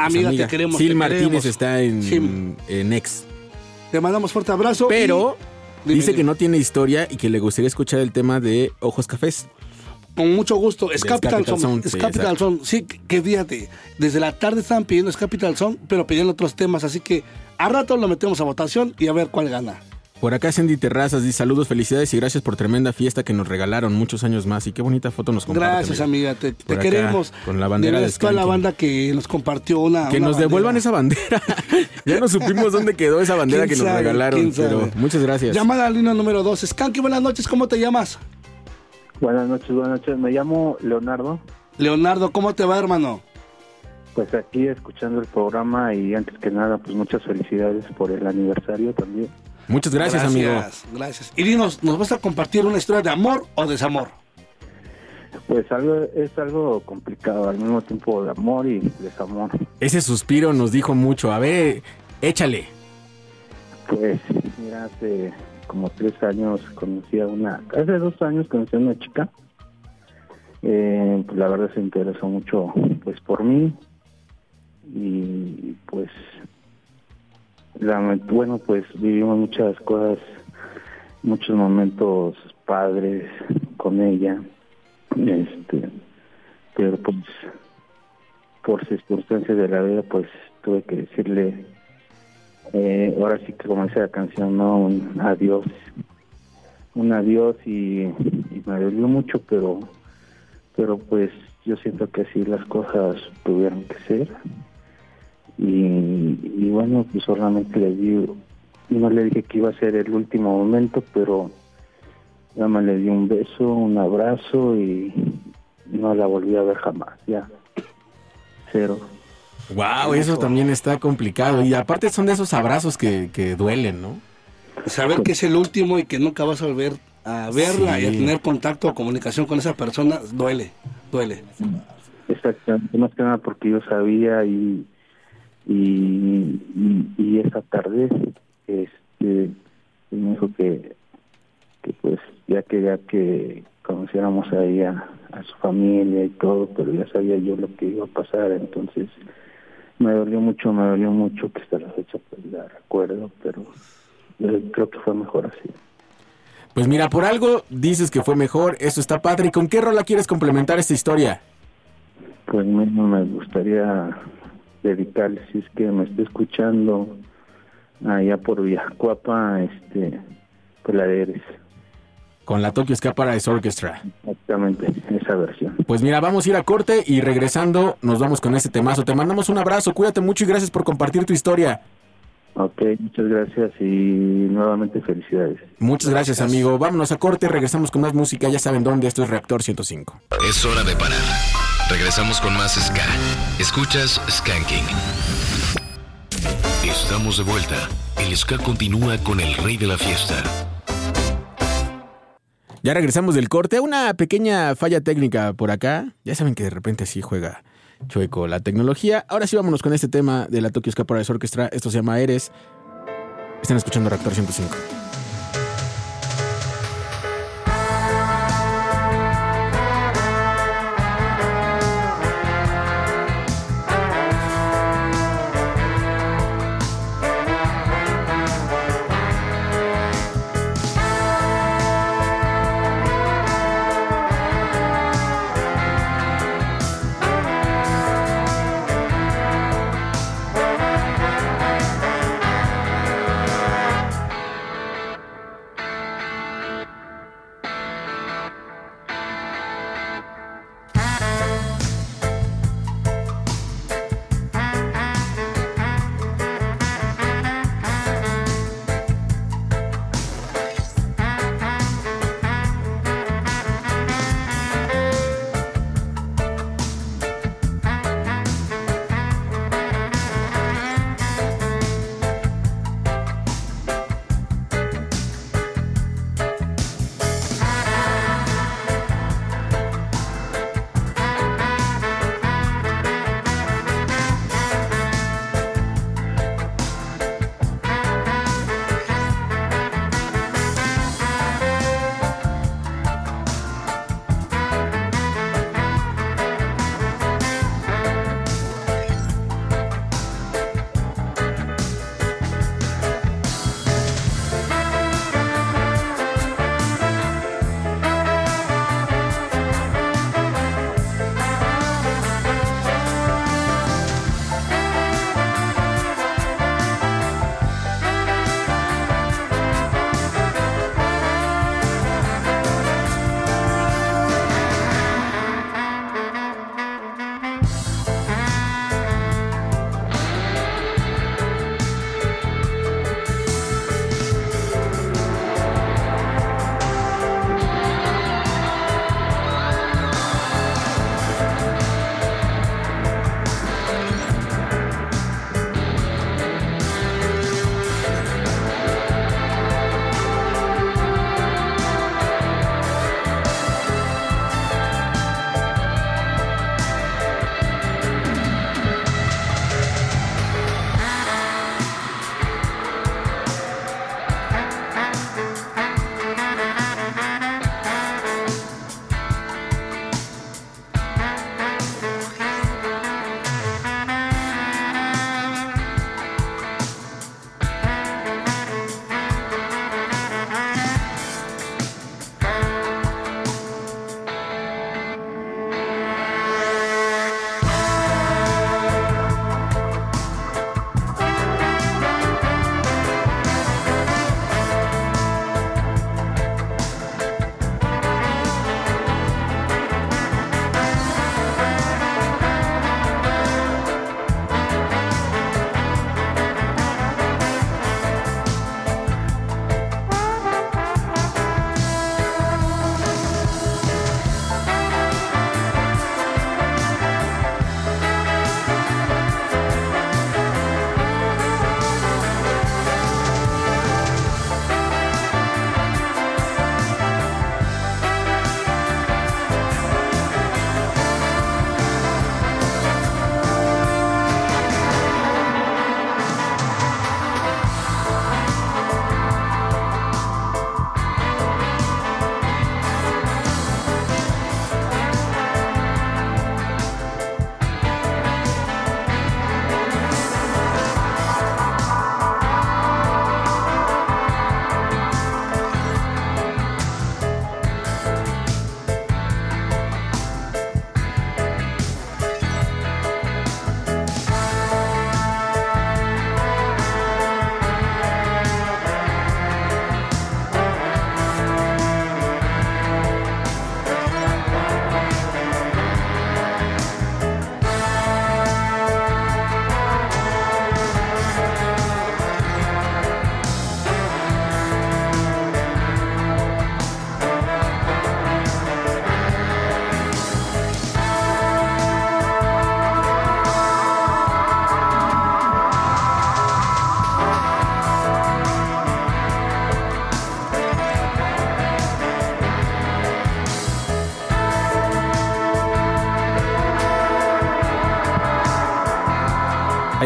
Amiga, te queremos. Sil te Martínez queremos. está en, Sí. en Ex. Te mandamos fuerte abrazo. Pero dice dime. que no tiene historia y que le gustaría escuchar el tema de Ojos Cafés. Con mucho gusto. Es Capital, Capital Son. Sound, Es sí, Capital. Son. Sí, que fíjate. Desde la tarde estaban pidiendo Es Capital Son, pero pedían otros temas. Así que a rato lo metemos a votación y a ver cuál gana. Por acá Sandy Terrazas dice saludos, felicidades y gracias por tremenda fiesta que nos regalaron muchos años más. Y qué bonita foto nos comparte. Gracias, amiga. Te, te acá, queremos. Con la bandera de toda la banda que nos compartió una. Que una nos bandera. devuelvan esa bandera. ya no supimos dónde quedó esa bandera que ¿Quién nos regalaron. Pero muchas gracias. Llamada al línea número 2. Skanky, buenas noches. ¿Cómo te llamas? Buenas noches, buenas noches. Me llamo Leonardo. Leonardo, ¿cómo te va, hermano? Pues aquí escuchando el programa y antes que nada, pues muchas felicidades por el aniversario también. Muchas gracias, amigo. Gracias. Y dinos, ¿nos vas a compartir una historia de amor o desamor? Pues algo es algo complicado, al mismo tiempo de amor y desamor. Ese suspiro nos dijo mucho. A ver, échale. Pues mira, hace como tres años conocí a una, hace dos años conocí a una chica. Eh, pues la verdad se interesó mucho pues por mí y pues bueno pues vivimos muchas cosas, muchos momentos padres con ella, este, pero pues por circunstancias de la vida pues tuve que decirle eh, ahora sí que como la canción, ¿no? Un adiós. Un adiós y, y me dolió mucho, pero, pero pues yo siento que así las cosas tuvieron que ser. Y, y bueno, pues solamente le di, no le dije que iba a ser el último momento, pero nada más le di un beso, un abrazo y no la volví a ver jamás, ya. Cero. Wow, eso también está complicado. Y aparte son de esos abrazos que, que duelen, ¿no? Saber que es el último y que nunca vas a volver a verla y a tener contacto o comunicación con esa persona, duele, duele. Exactamente, más que nada porque yo sabía y y, y, y esa tarde este me dijo que, que pues ya quería que conociéramos ahí a, a su familia y todo, pero ya sabía yo lo que iba a pasar, entonces me dolió mucho, me dolió mucho que hasta la fecha pues la recuerdo, pero eh, creo que fue mejor así. Pues mira, por algo dices que fue mejor, eso está padre. ¿Y con qué rola quieres complementar esta historia? Pues mismo me gustaría dedicarle, si es que me está escuchando allá por Villacuapa, este, pues la de Eres, Con la Tokyo Ska Paradise Orchestra. exactamente, esa versión. Pues mira, vamos a ir a corte y regresando nos vamos con este temazo. Te mandamos un abrazo, cuídate mucho y gracias por compartir tu historia. Ok, muchas gracias y nuevamente felicidades. Muchas gracias, amigo. Vámonos a corte, regresamos con más música. Ya saben dónde, esto es Reactor 105. Es hora de parar. Regresamos con más Ska. Escuchas Skanking. Estamos de vuelta. El Ska continúa con el rey de la fiesta. Ya regresamos del corte. Una pequeña falla técnica por acá. Ya saben que de repente así juega chueco la tecnología. Ahora sí vámonos con este tema de la Tokyo Ska Paradise Orchestra. Esto se llama Eres. Están escuchando Reactor 105.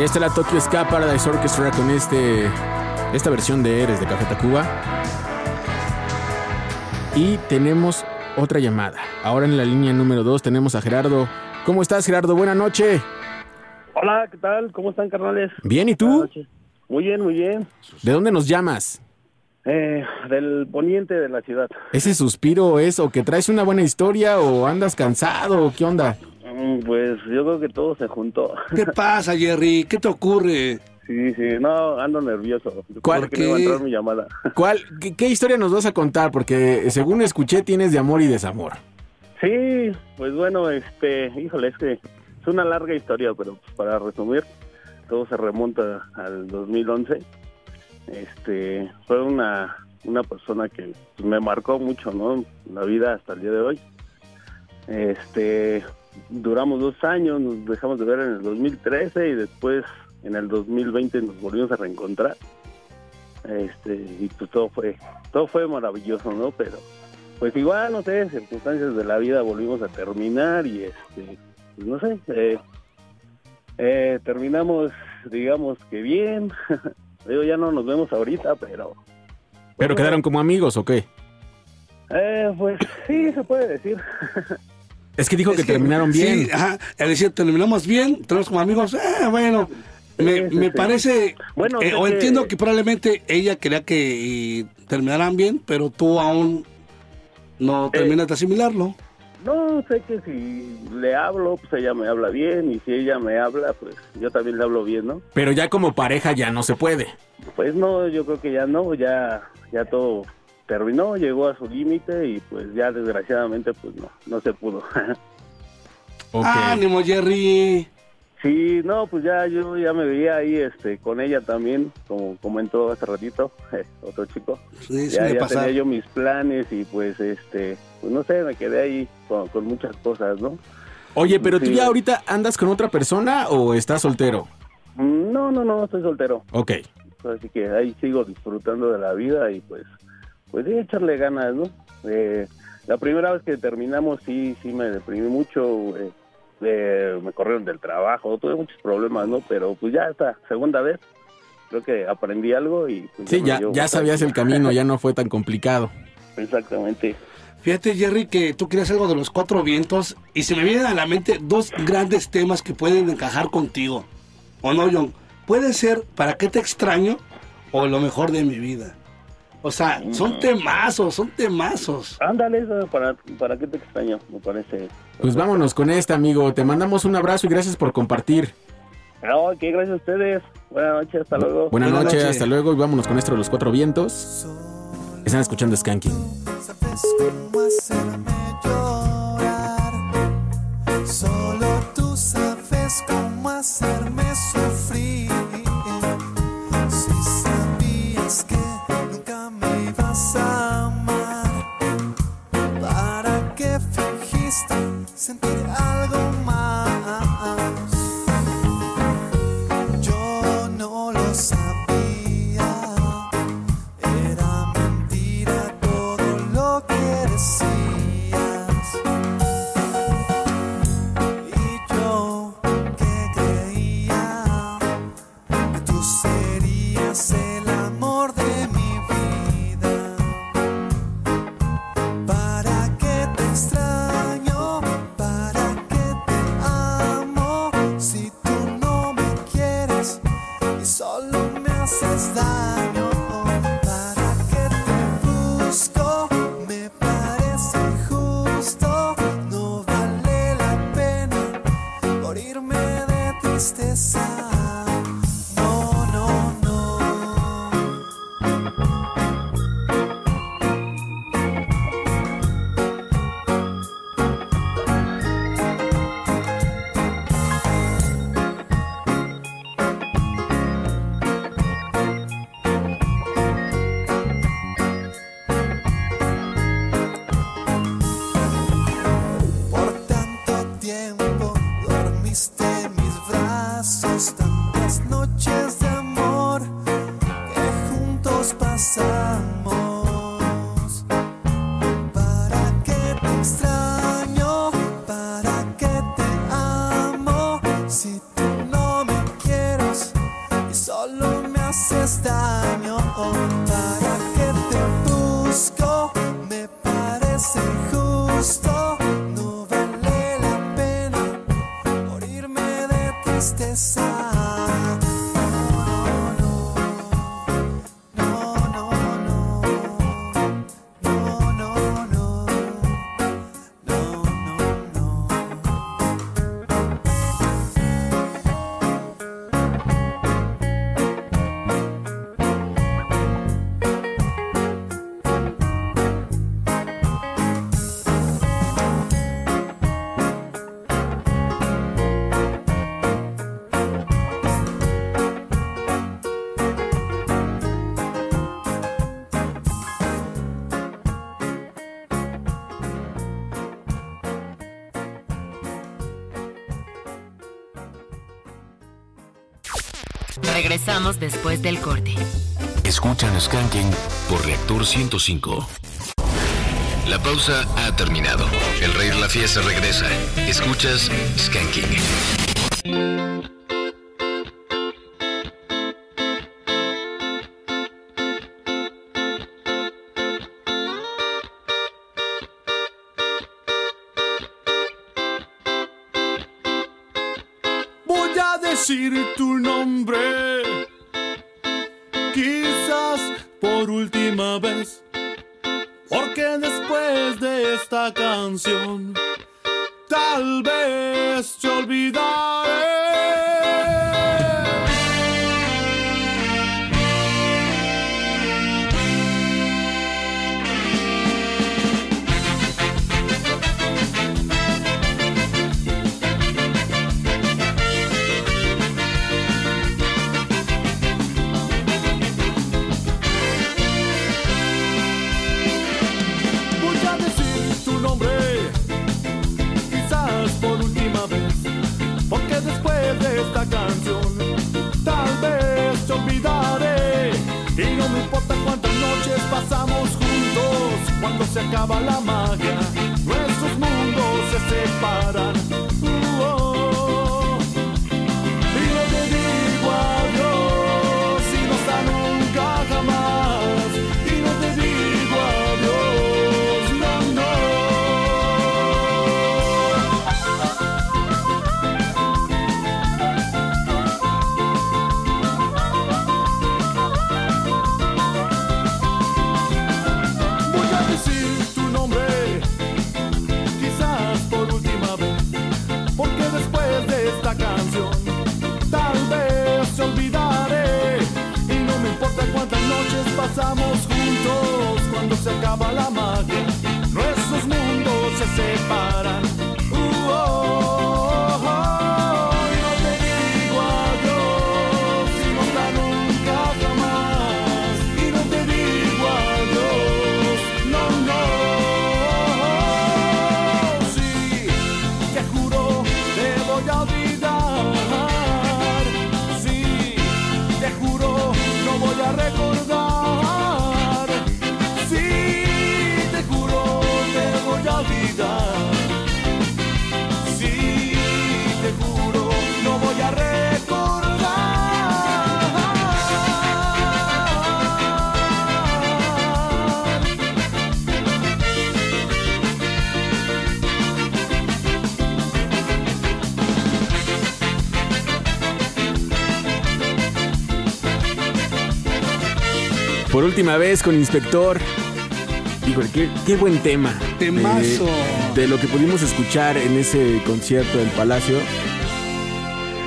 Ahí está la Tokyo Ska Paradise Orchestra con este, esta versión de Eres de Café Tacuba. Y tenemos otra llamada. Ahora en la línea número 2 tenemos a Gerardo. ¿Cómo estás, Gerardo? Buenas noches. Hola, ¿qué tal? ¿Cómo están, carnales? Bien, ¿y tú? Muy bien, muy bien. ¿De dónde nos llamas? Eh, del poniente de la ciudad. ¿Ese suspiro es o que traes una buena historia o andas cansado o qué onda? Pues yo creo que todo se juntó. ¿Qué pasa, Jerry? ¿Qué te ocurre? Sí, sí, no, ando nervioso. ¿Cuál- no qué? entrar mi llamada. ¿Cuál, qué, qué historia nos vas a contar? Porque según escuché tienes de amor y desamor. Sí, pues bueno, este, híjole, es que es una larga historia, pero pues, para resumir, todo se remonta al 2011. Este, fue una, una persona que me marcó mucho, ¿no? La vida hasta el día de hoy. Este, duramos dos años, nos dejamos de ver en el 2013 y después en el 2020 nos volvimos a reencontrar. Este, y pues todo fue, todo fue maravilloso, ¿no? Pero pues igual, no sé, circunstancias de la vida volvimos a terminar y este, pues no sé, eh, eh, terminamos, digamos que bien. Digo, ya no nos vemos ahorita, pero ¿Pero quedaron como amigos o qué? eh, pues sí, se puede decir. Es que dijo que, terminaron bien. Sí, ajá. Él decía, terminamos bien, tenemos como amigos. Eh, bueno, me, Sí, sí, me sí. parece, Bueno, eh, o que- entiendo que probablemente ella quería que terminaran bien, pero tú aún no Eh, terminas de asimilarlo. No, sé que si le hablo, pues ella me habla bien y si ella me habla, pues yo también le hablo bien, ¿no? Pero ya como pareja ya no se puede. Pues no, yo creo que ya no, ya, ya todo terminó, llegó a su límite y pues ya desgraciadamente pues no, no se pudo. Ánimo, Jerry. Sí, no, pues ya yo ya me veía ahí este con ella también, como comentó hace ratito, eh, otro chico. Sí, sí ya me ya tenía yo mis planes y pues este, pues no sé, me quedé ahí con, con muchas cosas, ¿no? Oye, pero tú Sí. ya ahorita andas con otra persona o estás soltero? Mm, No, no, no, estoy soltero. Ok. Así que ahí sigo disfrutando de la vida y pues, pues sí, echarle ganas, ¿no? Eh, la primera vez que terminamos sí, sí me deprimí mucho, eh, eh, me corrieron del trabajo, tuve muchos problemas, ¿no? Pero pues ya esta segunda vez creo que aprendí algo y... Pues, Sí, ya, llevo ya sabías el camino, ya no fue tan complicado. Exactamente. Fíjate, Jerry, que tú querías algo de los cuatro vientos y se me vienen a la mente dos grandes temas que pueden encajar contigo. ¿O no, John? Puede ser ¿Para qué te extraño? o Lo mejor de mi vida. O sea, son temazos, son temazos. Ándale, eso, ¿para, ¿para qué te extraño? Me parece. Pues vámonos con esta, amigo. Te mandamos un abrazo y gracias por compartir. No, que gracias a ustedes. Buenas noches, hasta luego. Buenas, noches, hasta luego y vámonos con esto de los cuatro vientos. Están escuchando Skanking. cómo hacerme llorar. Solo tú sabes cómo hacerme sentir Regresamos después del corte. Escuchan Skanking por Reactor 105. La pausa ha terminado. El Rey de la Fiesta regresa. Escuchas Skanking. Se acaba la magia, nuestros mundos se separan. Por última vez con Inspector. Híjole, qué, qué buen tema. Temazo. De, de lo que pudimos escuchar en ese concierto del Palacio.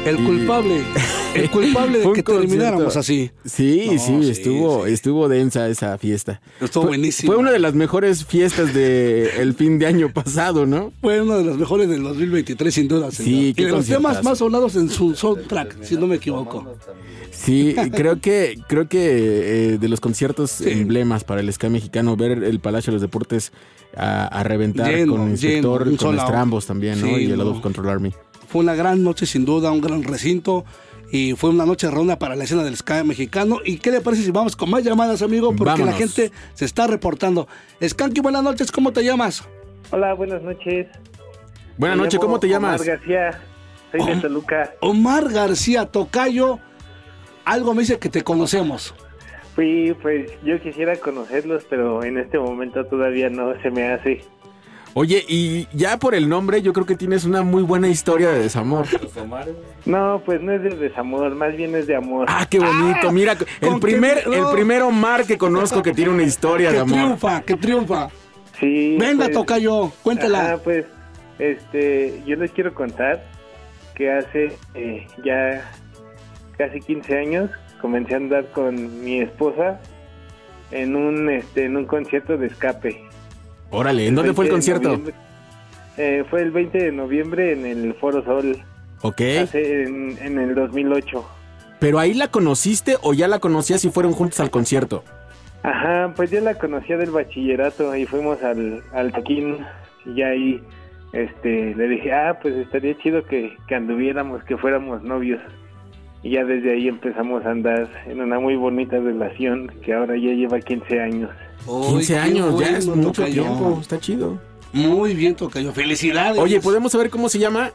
El culpable. El culpable de que concierto. termináramos así. Sí, No, sí, sí, estuvo, estuvo densa esa fiesta. Estuvo Fue- buenísimo. Fue una de las mejores fiestas del el fin de año pasado, ¿no? Fue uno de los mejores del 2023, sin duda. Sí, qué y de los temas más sonados en su soundtrack, si no me equivoco. Sí, creo que, creo que eh, de los conciertos emblemas para el ska mexicano, ver el Palacio de los Deportes a, a reventar Lleno, con Inspector, lleno, con. Estrambos también, ¿no? Sí, y el of Control Army. Fue una gran noche, sin duda, un gran recinto. Y fue una noche redonda para la escena del ska mexicano. ¿Y qué le parece si vamos con más llamadas, amigo? Porque la gente se está reportando. Skanky, buenas noches, ¿cómo te llamas? Hola, buenas noches. Buenas noches, ¿cómo te llamas? Omar García, soy de Toluca. Omar García Tocayo. Algo me dice que te conocemos. Fui, pues yo quisiera conocerlos, pero en este momento todavía no se me hace. Oye, y ya por el nombre, yo creo que tienes una muy buena historia de desamor. No, pues no es de desamor, más bien es de amor. Ah, qué bonito. Mira, el ¿con primer, el primer Omar que conozco que tiene una historia de Que amor. triunfa, que triunfa. Sí. Venga, pues, Tocayo, cuéntela. ajá, pues, este, yo les quiero contar que hace eh, ya casi 15 años comencé a andar con mi esposa en un, este, en un concierto de escape. Órale, ¿en dónde fue el 20 de concierto? Eh, fue el 20 de noviembre en el Foro Sol, Ok. hace en, en el 2008. ¿Pero ahí la conociste o ya la conocías y fueron juntos al concierto? Ajá, pues yo la conocía del bachillerato y fuimos al, al toquín y ya ahí este, le dije, ah, pues estaría chido que, que anduviéramos, que fuéramos novios. Y ya desde ahí empezamos a andar en una muy bonita relación que ahora ya lleva 15 años. 15 años, ya es mucho tiempo, está chido. Muy bien, Tocayo. Felicidades. Oye, ¿podemos saber cómo se llama?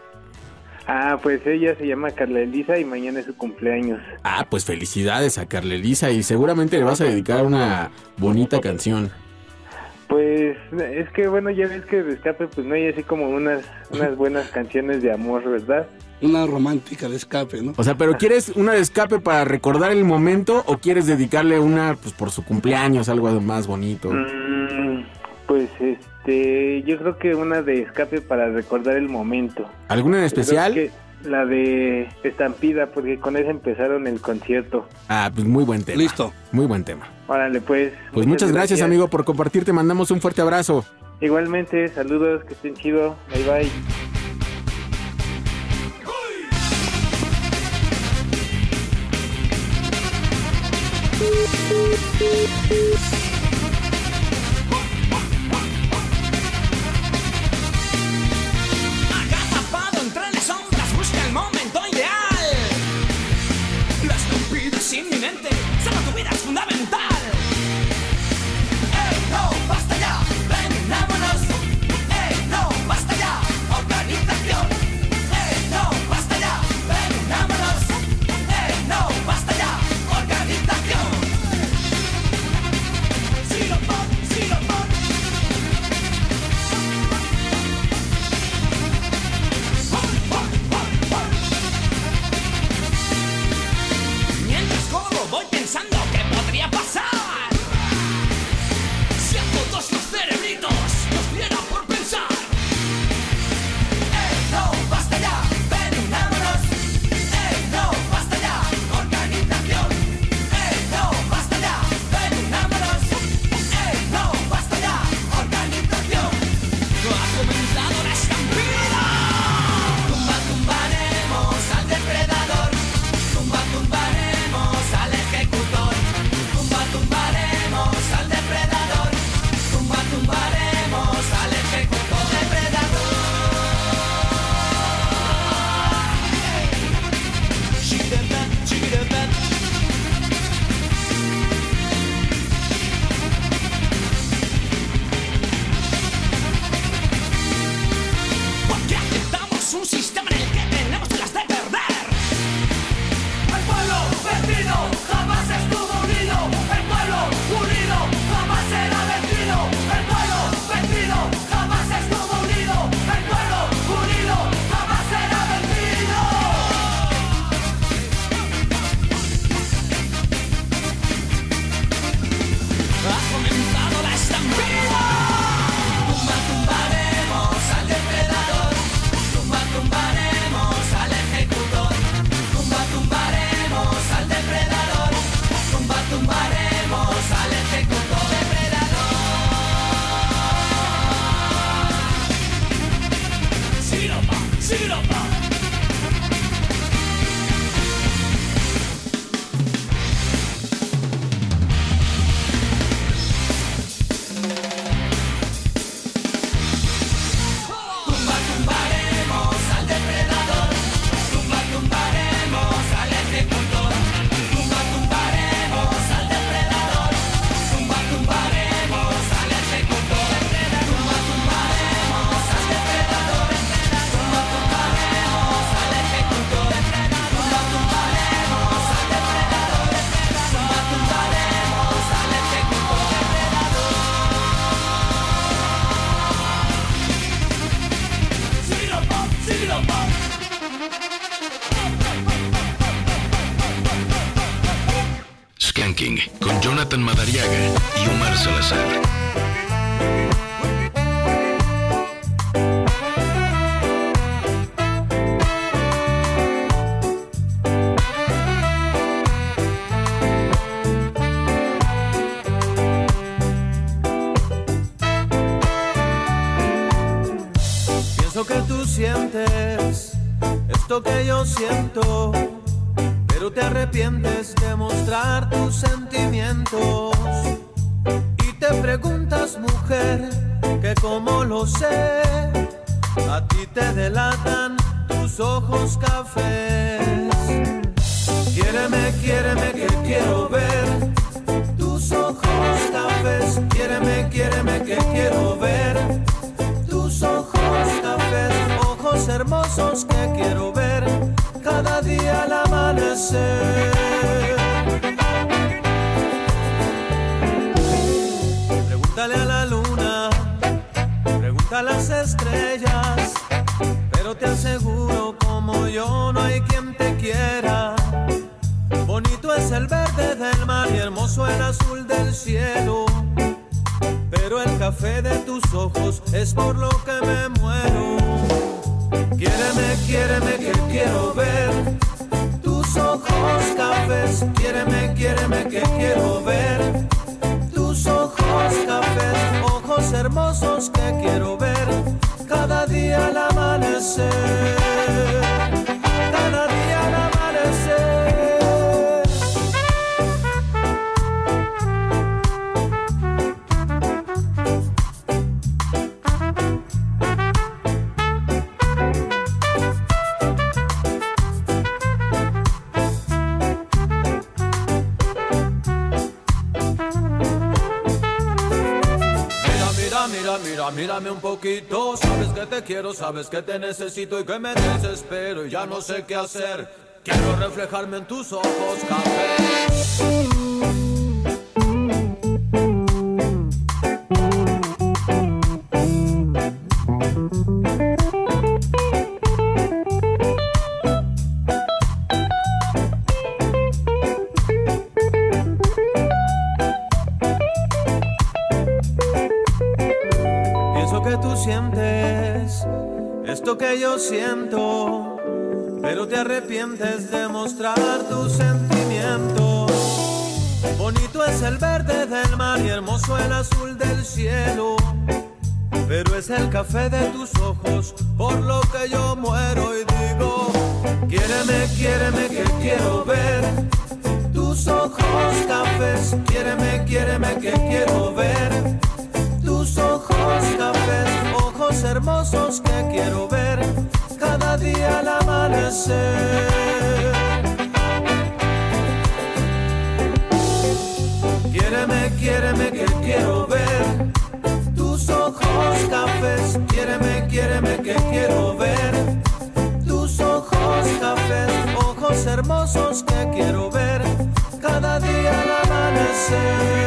Ah, pues ella se llama Carla Elisa y mañana es su cumpleaños. Ah, pues felicidades a Carla Elisa y seguramente le vas a dedicar una bonita canción. Pues es que bueno, ya ves que de escape pues no hay así como unas, unas buenas canciones de amor, ¿verdad? Una romántica de escape, ¿no? O sea, pero ¿quieres una de escape para recordar el momento o quieres dedicarle una pues por su cumpleaños, algo más bonito? Mm, pues este, yo creo que una de escape para recordar el momento. ¿Alguna en Creo especial? que la de Estampida, porque con esa empezaron el concierto. Ah, pues muy buen tema. Listo. Muy buen tema. Órale, pues. Pues muchas gracias, amigo, por compartir. Te mandamos un fuerte abrazo. Igualmente, saludos, que estén chido. Bye bye. Thank you. Madariaga y Omar Salazar. Pienso que tú sientes esto que yo siento, Sabes que te necesito y que me desespero y ya no sé qué hacer. Quiero reflejarme en tus ojos, café. mostrar tus sentimientos. Bonito es el verde del mar y hermoso el azul del cielo, pero es el café de tu say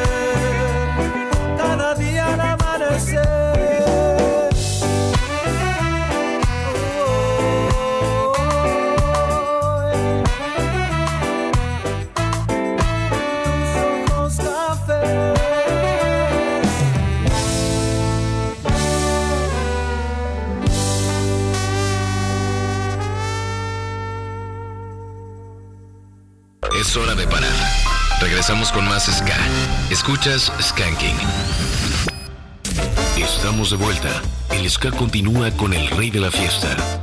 Escuchas Estamos de vuelta. El ska continúa con el rey de la fiesta,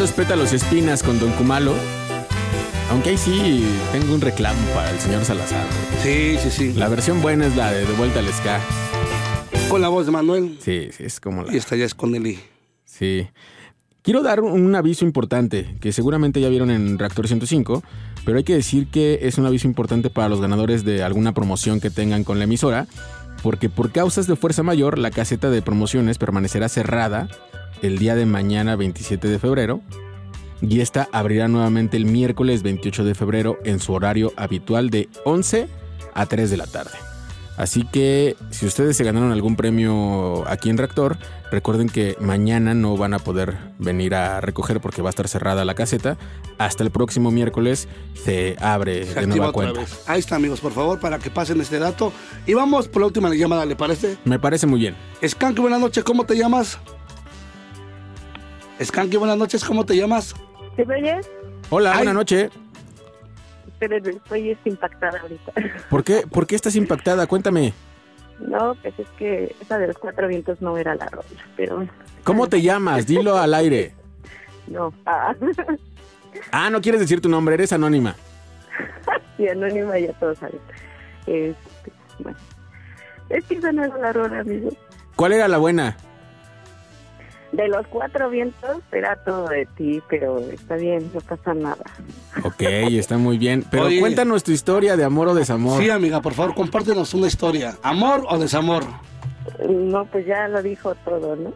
Es Pétalos y Espinas con Don Kumalo. Aunque ahí sí tengo un reclamo para el señor Salazar. Sí, sí, sí. La versión buena es la de De Vuelta al Ska. Con la voz de Manuel. Sí, sí, es como la... Y esta ya es con Eli. Sí. Quiero dar un aviso importante, que seguramente ya vieron en Reactor 105, pero hay que decir que es un aviso importante para los ganadores de alguna promoción que tengan con la emisora, porque por causas de fuerza mayor, la caseta de promociones permanecerá cerrada el día de mañana 27 de febrero, y esta abrirá nuevamente el miércoles 28 de febrero en su horario habitual de 11 a 3 de la tarde. Así que si ustedes se ganaron algún premio aquí en Reactor, recuerden que mañana no van a poder venir a recoger porque va a estar cerrada la caseta. Hasta el próximo miércoles se abre Se de nueva cuenta. vez. Ahí está, amigos, por favor, para que pasen este dato. Y vamos por la última llamada, ¿le parece? Me parece muy bien. Skanky, buenas noches, ¿cómo te llamas? Skanky, buenas noches, ¿cómo te llamas? ¿Te oyes? Hola, buenas noches. Pero estoy impactada ahorita. ¿Por qué, ¿Por qué estás impactada? Cuéntame. No, pues es que esa de los cuatro vientos no era la rola, pero ¿Cómo te llamas? Dilo al aire. no. Ah, Ah, no quieres decir tu nombre, eres anónima. sí, anónima ya todos saben. Este, bueno. Es que esa no era la rola, amigo. ¿Cuál era la buena? De los cuatro vientos era todo de ti, pero está bien, no pasa nada. Ok, está muy bien. Pero Oye. cuéntanos tu historia de amor o desamor. Sí, amiga, por favor, compártenos una historia. ¿Amor o desamor? No, pues ya lo dijo todo, ¿no?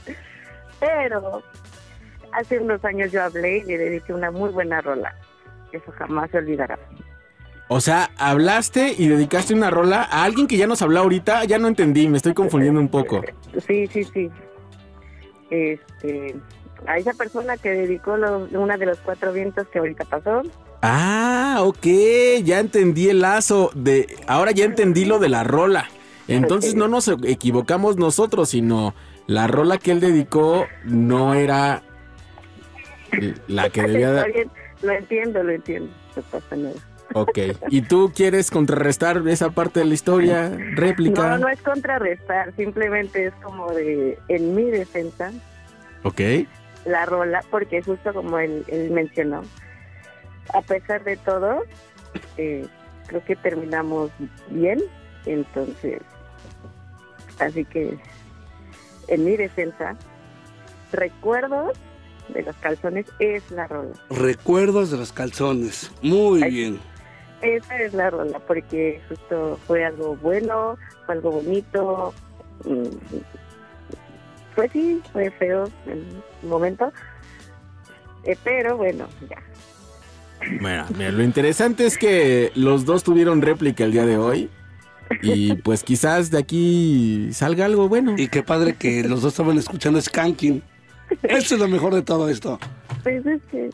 Pero hace unos años yo hablé y le dediqué una muy buena rola. Eso jamás se olvidará. O sea, hablaste y dedicaste una rola a alguien que ya nos habló ahorita. Ya no entendí, me estoy confundiendo un poco. Sí, sí, sí. Este, a esa persona que dedicó lo- una de los cuatro vientos que ahorita pasó. Ah, ok, ya entendí el lazo. De, ahora ya entendí lo de la rola. Entonces no nos equivocamos nosotros, sino la rola que él dedicó no era la que debía de... lo entiendo, lo entiendo. No pasa nada. Ok, ¿y tú quieres contrarrestar esa parte de la historia? ¿Réplica? No, no es contrarrestar, simplemente es como de, en mi defensa, Ok, la rola, porque justo como él, él mencionó, a pesar de todo, eh, creo que terminamos bien, entonces, así que en mi defensa, recuerdos de los calzones es la rola. Recuerdos de los calzones. Muy bien. Esa es la rola, porque justo fue algo bueno, fue algo bonito. mm, Pues sí, fue feo en un momento. eh, pero bueno, ya. bueno, mira, lo interesante es que los dos tuvieron réplica el día de hoy. Y pues quizás de aquí salga algo bueno. Y qué padre que los dos estaban escuchando Skanking. Eso es lo mejor de todo esto. Pues es que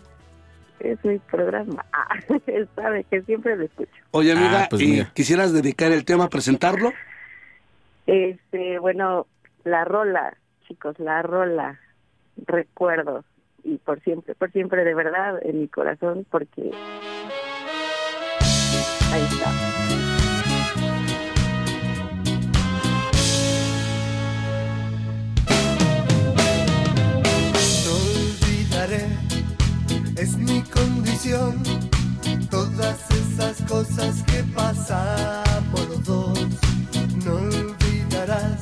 es mi programa. Ah, él sabe que siempre lo escucho. Oye, amiga, Ah, pues ¿y mira. quisieras dedicar el tema a presentarlo? Este, bueno, la rola, chicos, la rola, recuerdos y por siempre, por siempre de verdad en mi corazón, porque ahí está. No olvidaré, es mi condición, todas esas cosas que pasamos los dos. No olvidarás,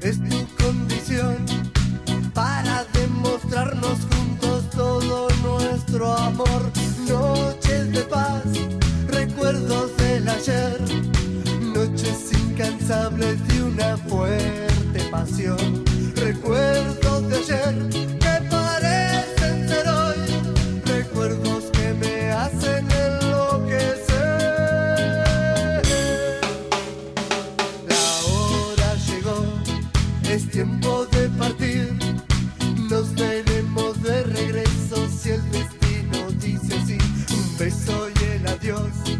es tu condición, para demostrarnos juntos todo nuestro amor. Noches de paz, recuerdos del ayer, noches incansables de una fuerte pasión. Recuerdos de ayer Dios.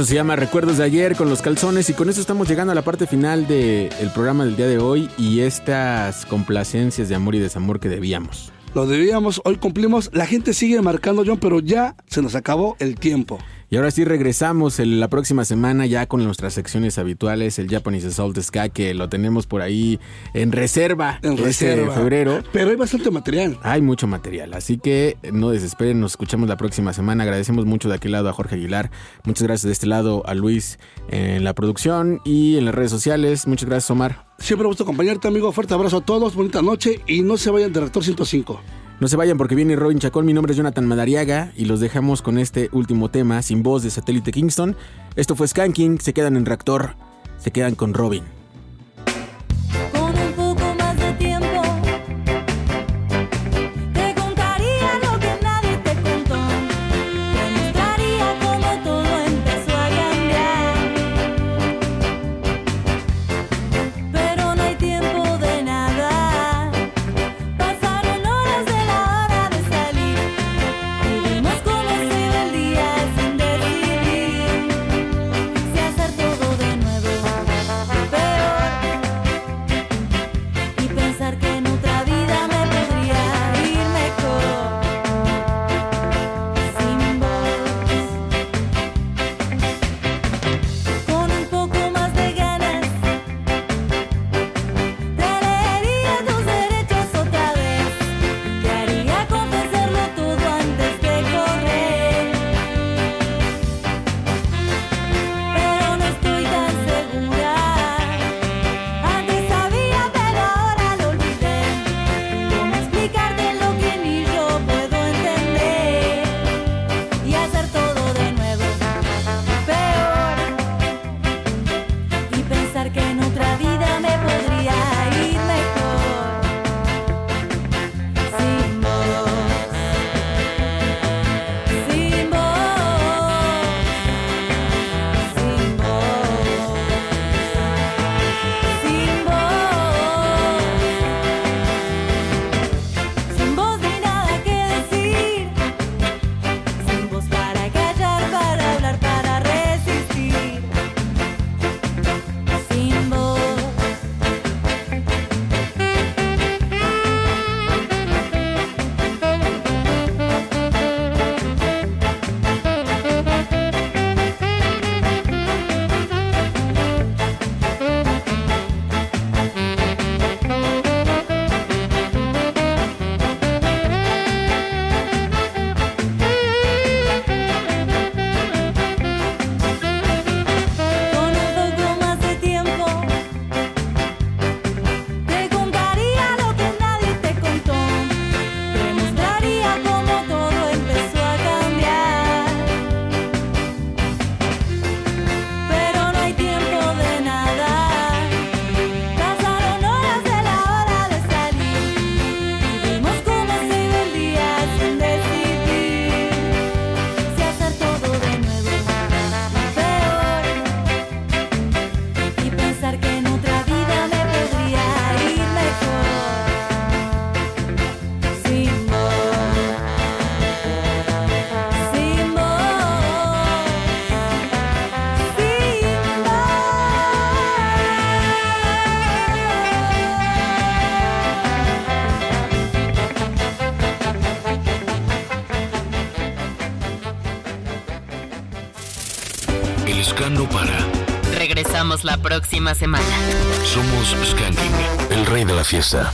Esto se llama Recuerdos de ayer con los calzones y con eso estamos llegando a la parte final del programa del día de hoy y estas complacencias de amor y desamor que debíamos. Lo debíamos, hoy cumplimos. La gente sigue marcando, John, pero ya se nos acabó el tiempo. Y ahora sí regresamos el- la próxima semana ya con nuestras secciones habituales, el Japanese Assault Ska, que lo tenemos por ahí en reserva. En este reserva. febrero. Pero hay bastante material. Hay mucho material, así que no desesperen, nos escuchamos la próxima semana. Agradecemos mucho de aquel lado a Jorge Aguilar, muchas gracias de este lado a Luis en la producción y en las redes sociales. Muchas gracias, Omar. Siempre me gusta acompañarte, amigo. Fuerte abrazo a todos, bonita noche y no se vayan de Reactor 105. No se vayan porque viene Robin Chacón, mi nombre es Jonathan Madariaga y los dejamos con este último tema sin voz de Satélite Kingston. Esto fue Skanking, se quedan en Reactor, se quedan con Robin. La próxima semana. Somos Skanking, el rey de la fiesta.